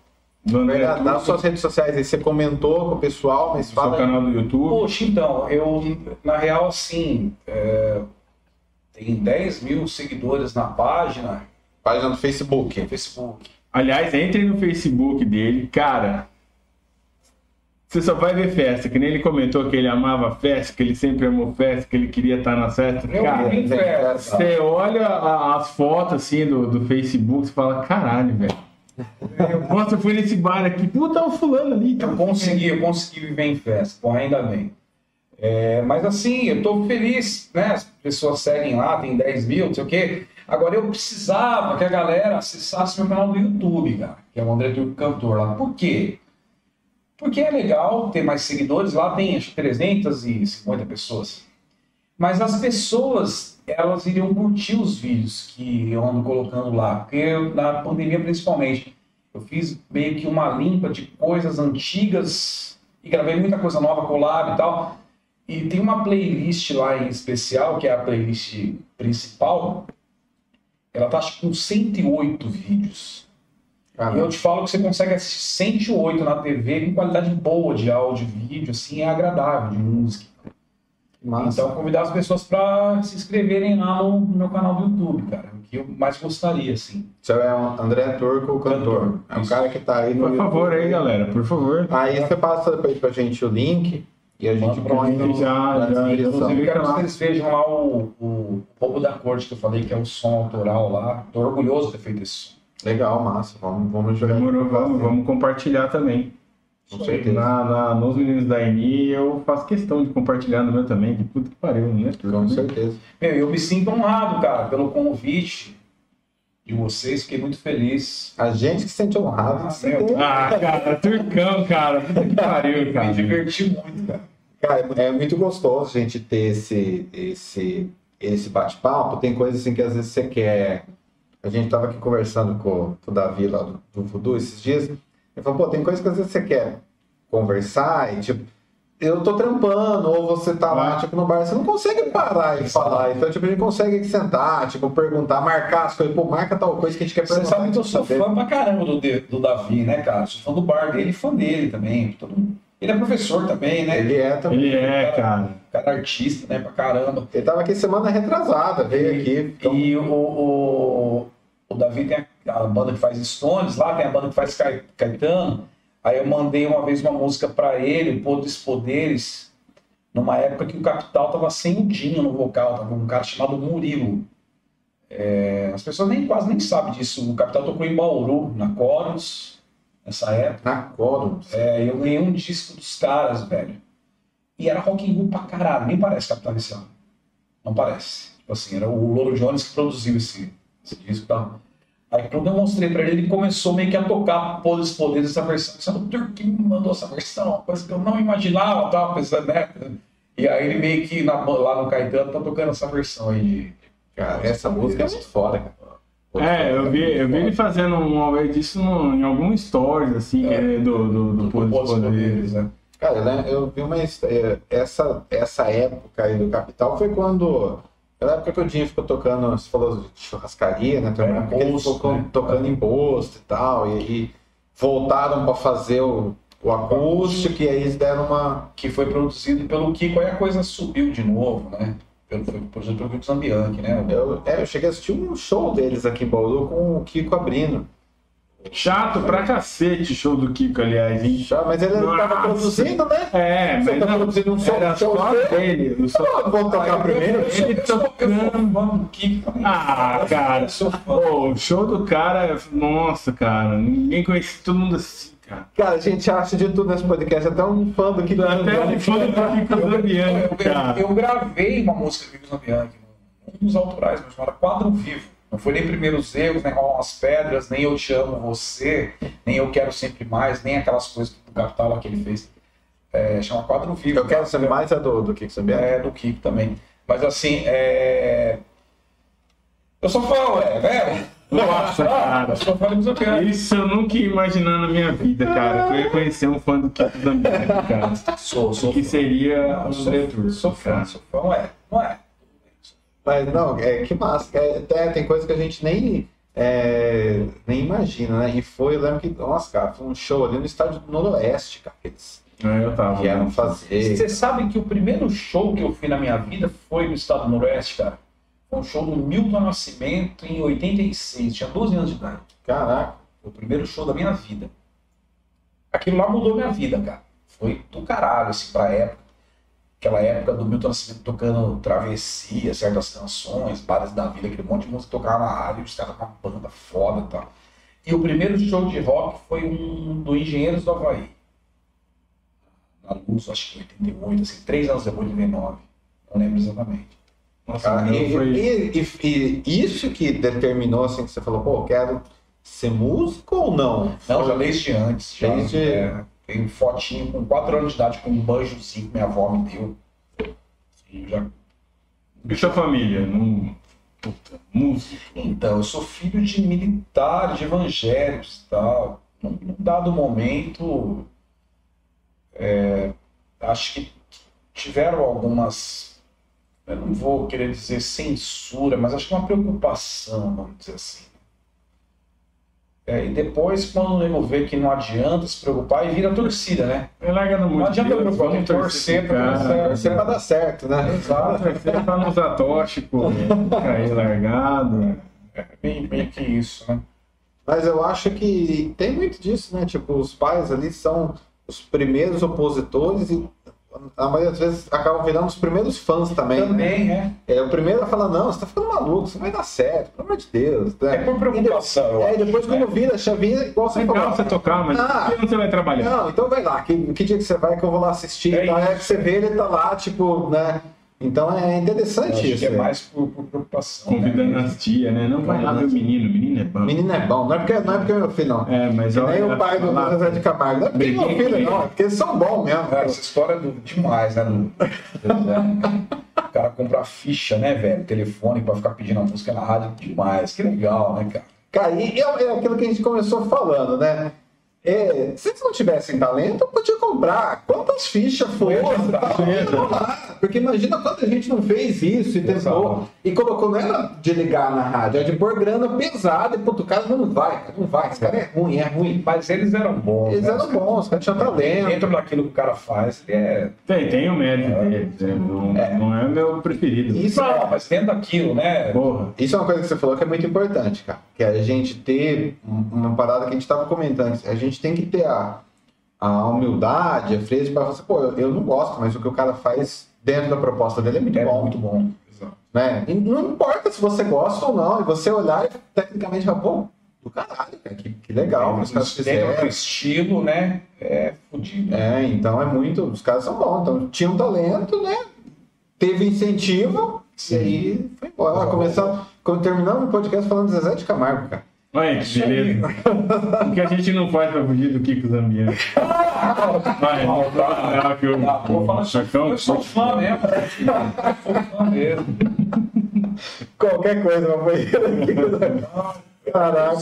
do André Verdade, nas suas redes sociais aí, você comentou com o pessoal, mas seu fala aí. canal do YouTube. Poxa, então, eu, na real, assim, é, tem 10 mil seguidores na página, Página do Facebook. Facebook. Aliás, entre no Facebook dele, cara. Você só vai ver festa, que nem ele comentou que ele amava festa, que ele sempre amou festa, que ele queria estar na festa. Eu Cara, tem festa. você olha a- as fotos assim do, do Facebook e fala, caralho, velho. Nossa, eu fui nesse bar aqui, puta, o fulano ali. tá Eu consegui, eu consegui viver em festa, bom, ainda bem. É, mas assim, eu tô feliz, né? As pessoas seguem lá, tem 10 mil, não sei o quê. Agora eu precisava que a galera acessasse meu canal do YouTube, cara, que é o André Turco Cantor lá. Por quê? Porque é legal ter mais seguidores, lá tem acho que 350 pessoas. Mas as pessoas, elas iriam curtir os vídeos que eu ando colocando lá. Porque eu, na pandemia, principalmente, eu fiz meio que uma limpa de coisas antigas e gravei muita coisa nova, collab e tal. E tem uma playlist lá em especial, que é a playlist principal. Ela tá acho com 108 vídeos. Ah, E eu te falo que você consegue assistir 108 na TV com qualidade boa de áudio e vídeo, assim, é agradável, de música. massa. Então, convidar as pessoas para se inscreverem lá no, no meu canal do YouTube, cara. O que eu mais gostaria, assim. Você é o André Turco, o cantor. Cantor, É um isso. cara que tá aí no Por favor YouTube. aí, galera, por favor. Aí você passa depois pra gente o link e a gente põe no, já- já-. Inclusive, eu quero que vocês vejam lá o, o Roubo da Corte, que eu falei que é o som autoral lá. Tô orgulhoso de ter feito esse som. Legal, massa. Vamos, vamos jogar. Demorou, vamos, vamos compartilhar também. Com certeza. Na, na- nos meninos da ENI, eu faço questão de compartilhar no meu também, que puta que pariu, né? Com certeza. Meu, eu me sinto honrado, cara, pelo convite de vocês. Fiquei muito feliz. A gente que se sente honrado. Ah. Ah, cara, turcão, cara, puta que pariu, cara. Me diverti muito, cara. Cara, é muito gostoso a gente ter esse, esse, esse bate-papo. Tem coisas assim que às vezes você quer. A gente tava aqui conversando com, com o Davi lá do, do Voodoo esses dias. Ele falou, pô, tem coisas que às vezes você quer conversar e tipo. Eu tô trampando, ou você tá lá, tipo, no bar, você não consegue parar e falar. Então, tipo, a gente consegue sentar, tipo, perguntar, marcar as coisas. Pô, marca tal coisa que a gente quer Você perguntar. sabe que eu sou fã pra caramba do, do Davi, né, cara? Sou fã do bar dele e fã dele também. Todo mundo. Ele é professor também, né? Ele é também. Ele é, cara. Cara artista, né? Pra caramba. Ele tava aqui semana retrasada, veio aqui. Então, E o, o, o Davi tem a, banda que faz Stones, lá tem a banda que faz Caetano. Aí eu mandei uma vez uma música pra ele, o Pô dos Poderes, numa época que o Capital tava sem o Dinho no vocal, tava um cara chamado Murilo. É, as pessoas nem, quase nem sabem disso. O Capital tocou em Bauru, na Chorus, nessa época. na Corum. É, eu ganhei um disco dos caras, velho. E era rock and roll pra caralho. Nem parece Capitão Inicial. Não parece. Tipo assim, era o Lolo Jones que produziu esse, esse disco e tal. Aí quando eu mostrei pra ele, ele começou meio que a tocar Poderes Poderes essa versão. É o que me mandou essa versão, coisa que eu não imaginava, tava pensando, né? E aí ele meio que na, lá no Caetano tá tocando essa versão aí de. Cara, essa música é muito foda, cara. É, eu vi, eu vi ele fazendo uma vez disso no- em algum stories, assim, É. é, do, do, do, do Poderes né? Cara, né, eu vi uma história. Essa, essa época aí do Capital foi quando. Aquela época que o Dinho ficou tocando, você falou de churrascaria, né? Tem uma É, época que ele imposto, ficou né? tocando imposto e tal. E, e voltaram pra fazer o, o acústico e aí eles deram uma. que foi produzido pelo Kiko, aí a coisa subiu de novo, né? Pelo, foi produzido pelo Kiko Zambianchi, né? Eu, é, eu cheguei a assistir um show deles aqui em Bauru com o Kiko abrindo. Chato pra cacete o show do Kiko, aliás, hein? Já, mas ele Nossa. tava produzindo, né? É, Você mas tá não, produzindo um som- era show só dele? dele. o som- Eu vou tocar primeiro. Eu Ele eu eu tocando. Kiko. Ah, cara. Eu sou fã. O show do cara, nossa, cara. Ninguém conhece todo mundo assim, cara. Cara, a gente acha de tudo nesse podcast, até um fã do Kiko Até Zambianchi. fã do Kiko Zambianchi, Eu, cara. eu gravei uma música do Kiko Zambianchi, um dos autorais, mas chamada Quadro Vivo. Não foi nem Primeiros Erros, nem Rolam as Pedras, nem Eu Te Amo Você, nem Eu Quero Sempre Mais, nem aquelas coisas do Capital lá que ele fez. É, chama Quadro Vivo. Eu quero saber mais é do, do Kiko Zambianchi. É, do Kiko também. Mas assim, é... Eu sou fã, ué, né? Nossa, cara. Eu sou fã do Zambianchi. Isso eu nunca ia imaginar na minha vida, cara. Que eu ia conhecer um fã do Kiko Zambianchi, cara. Sou, sou Que fã. seria o Sou, André Turco, sou fã, cara. sou fã, ué. Não é? Mas não, é que massa. É, até tem coisa que a gente nem, é, nem imagina, né? E foi, eu lembro que, nossa, cara, foi um show ali no estádio do Noroeste, cara. Eles É, eu tava. vieram né? fazer. Você sabe que o primeiro show que eu fui na minha vida foi no estado do Noroeste, cara? Foi um show do Milton Nascimento em 86, tinha 12 anos de idade. Caraca. Foi o primeiro show da minha vida. Aquilo lá mudou minha vida, cara. Foi do caralho, assim, pra época. Aquela época do Milton Nascimento tocando Travessia, certas canções, Bares da Vida, aquele monte de música que tocava na rádio, os caras com uma banda foda e tal. E o primeiro show de rock foi um do Engenheiros do Havaí. Na Luz, acho que em 88, assim, três anos depois de 99. Não lembro exatamente. Nossa, Cara, e, foi... e- e- e isso que determinou, assim, que você falou, pô, quero ser músico ou não? Não, já desde antes. Já, Desde- é, tem fotinho com 4 anos de idade com um banjozinho que minha avó me deu. Sim, já... E sua família? Não... Puta, música. Então, eu sou filho de militar, de evangélicos e tal. Num, num dado momento, é, acho que tiveram algumas, eu não vou querer dizer censura, mas acho que uma preocupação, vamos dizer assim. É, e depois, quando o nego vê que não adianta se preocupar, e vira torcida, né? É larga no mundo. Não adianta Deus, preocupar, vamos torcer pra pro dar cara. certo. Torcer pra dar certo, né? Exato. Torcer pra não usar tóxico, cair largado. É bem, bem que isso, né? Mas eu acho que tem muito disso, né? Tipo, os pais ali são os primeiros opositores e a maioria das vezes acabam virando os primeiros fãs também. né? Também, é. É o primeiro a falar, não, você tá ficando maluco, você vai dar certo, pelo amor de Deus. né? É por preocupação, É, e acho, depois né? quando vira a chavinha, igual você Legal você tocar, mas Ah. que você vai trabalhar? Não, então vai lá, que, que dia que você vai que eu vou lá assistir? É então é você vê ele tá lá, tipo, né? Então é interessante acho isso. que é né? mais por, por preocupação. Convidando né? as tias, né? Não vai lá ver o menino, o menino é bom. Menino é bom, não é porque, não é porque é meu filho, não. É, mas Que nem o pai do lá- Zé de Camargo. Não é porque é meu filho, não, é porque eles são bons mesmo. Cara, essa história é do, demais, né? Do, o cara compra a ficha, né, velho? Telefone pra ficar pedindo a música na rádio demais. Que legal, né, cara? Cara, e é, é aquilo que a gente começou falando, né? É, se eles não tivessem talento, eu podia comprar quantas fichas vamos lá. porque imagina quanta gente não fez isso e tentou. Exato. E colocou, não era de ligar na rádio, é de pôr grana pesada e, puto, o cara não vai, não vai, esse cara é ruim, é ruim. Mas eles eram bons. Eles né? eram bons, os caras tinham talento. Dentro daquilo que o cara faz, é. Tem, tem o mérito dele. né? Não não é meu preferido. Isso Não, é, mas dentro daquilo, né? Porra. isso é uma coisa que você falou que é muito importante, cara. Que é a gente ter um- uma parada que a gente estava comentando. A gente tem que ter a, a humildade, a frieza para falar assim, pô, eu, eu não gosto, mas o que o cara faz dentro da proposta dele é muito É bom. muito bom. Exato. né? E não importa se você gosta ou não, e você olhar e tecnicamente falar, pô, do caralho, cara, que, que legal que os caras Dentro do fizeram. estilo, né? É fodido. É, então é muito. Os caras são bons. Então tinha um talento, né? Teve incentivo, e aí foi embora. Começamos, quando terminamos o podcast falando de Zezé de Camargo, cara. Olha que beleza. O que a gente não faz pra fugir do Kiko Zambiano? Vai, Não, fala que eu- vou falar Chacão, Eu sou fã mesmo. Eu sou fã mesmo. Qualquer coisa, banheira aqui. Caraca.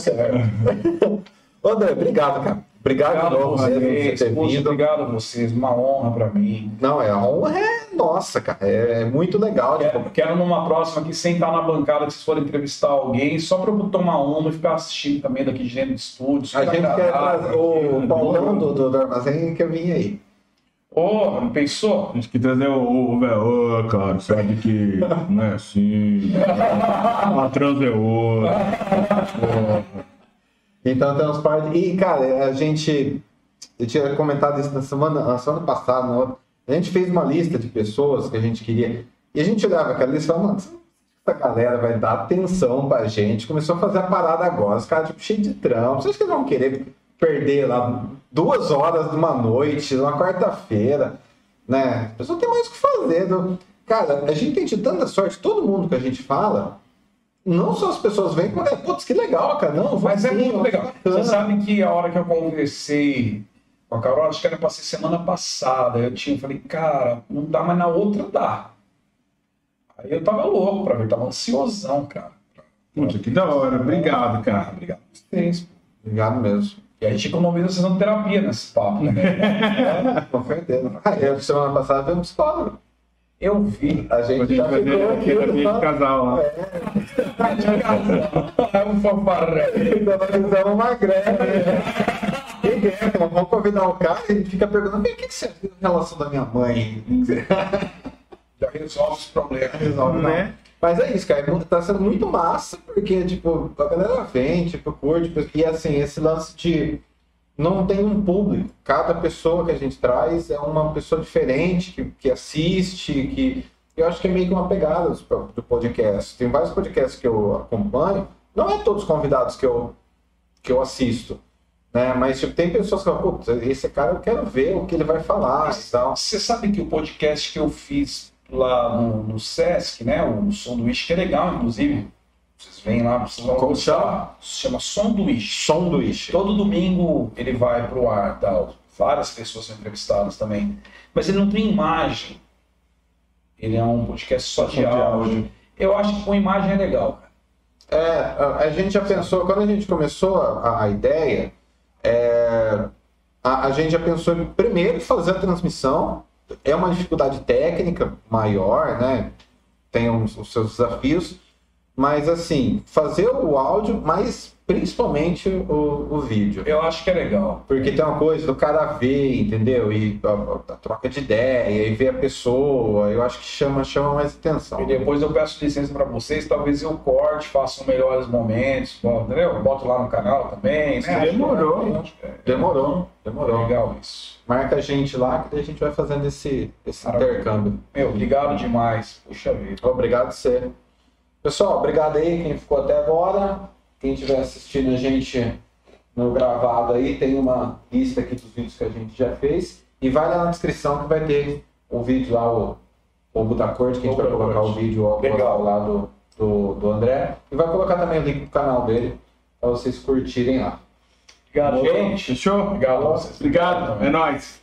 Ô, André, obrigado, cara. Obrigado, Obrigado de a novo por você ter vindo. obrigado a vocês. Uma honra pra mim. Não, é a honra é nossa, cara. É, é muito legal. Tipo, Quero, quero numa próxima aqui sentar na bancada que vocês forem entrevistar alguém, só pra eu tomar uma e ficar assistindo também daqui de dentro do estúdio. A super gente quer trazer o Paulão do, do, do Armazém que vinha aí. Ô, não pensou? A gente quer trazer o, o velho, ô, cara, sabe que não é assim. A trans é outra. Então tem uns par de... E, cara, a gente... Eu tinha comentado isso na semana, na semana passada. na outra. A gente fez uma lista de pessoas que a gente queria... E a gente olhava aquela lista e falava, mano, essa galera vai dar atenção pra gente. Começou a fazer a parada agora. Os caras, tipo, cheios de trampo. Vocês que vão querer perder lá duas horas de uma noite, numa quarta-feira, né? A pessoa tem mais o que fazer. Cara, a gente tem tido tanta sorte. Todo mundo que a gente fala... Não só as pessoas vêm como, é, putz, que legal, cara. Não, Mas é muito legal. Você sabe que a hora que eu conversei com a Carol, acho que era pra ser semana passada. Eu tinha, falei, cara, não dá, mas na outra dá. Aí eu tava louco pra ver, tava ansiosão, cara. Puta, que da hora. Obrigado, Ah, cara. obrigado a vocês. Obrigado mesmo. E aí a gente economiza a sessão de terapia nesse papo, né? Com certeza. Ah, eu, semana passada veio um psicólogo. Eu vi. A gente já vai ficou aqui. terapia de casal lá. É um fanfarrão. Organizamos uma greve. Quem que é? Vamos convidar o cara e ele fica perguntando: o que que você acha da relação da minha mãe? Já resolve os problemas. Resolve, não. Né? Mas é isso, cara. Tá sendo muito massa, porque, tipo, a galera vem, tipo, curte. E assim, esse lance de. Não tem um público. Cada pessoa que a gente traz é uma pessoa diferente, que, que assiste, que. Eu acho que é meio que uma pegada do podcast. Tem vários podcasts que eu acompanho. Não é todos os convidados que eu, que eu assisto. Né? Mas tipo, tem pessoas que falam, putz, esse cara eu quero ver o que ele vai falar e tal. Você sabe que o podcast que eu fiz lá no, no Sesc, né? O Sanduíche, que é legal, inclusive. Vocês vêm lá, vocês vão Como gostar. Se chama Sanduíche. Sanduíche. Todo domingo ele vai pro ar, tal. Várias pessoas são entrevistadas também. Mas ele não tem imagem. Ele é um podcast só de áudio. Eu acho que com imagem é legal, cara. É, a, gente já pensou, quando a gente começou a, a ideia, é, a, a gente já pensou em primeiro fazer a transmissão. É uma dificuldade técnica maior, né? Tem os seus desafios, mas assim, fazer o áudio, mas principalmente o, o vídeo. Eu acho que é legal. Porque tem uma coisa do cara ver, entendeu? E a, a troca de ideia, e ver a pessoa, eu acho que chama, chama mais atenção. E depois eu peço licença para vocês, talvez eu corte, faça os melhores momentos, entendeu? Boto lá no canal também. Né? Demorou. Que é- Demorou, É demorou. legal isso. Marca a gente lá que daí a gente vai fazendo esse, esse Maravilha. intercâmbio. Meu, obrigado demais. Puxa vida. Obrigado você. Pessoal, obrigado aí quem ficou até agora. Quem estiver assistindo a gente no gravado aí, tem uma lista aqui dos vídeos que a gente já fez. E vai lá na descrição que vai ter o vídeo lá, o Povo da Corte, que a gente vai colocar o vídeo ao lá do, do, do André. E vai colocar também o link pro canal dele, para vocês curtirem lá. Obrigado, gente. Fechou? Obrigado. Obrigado. É nóis.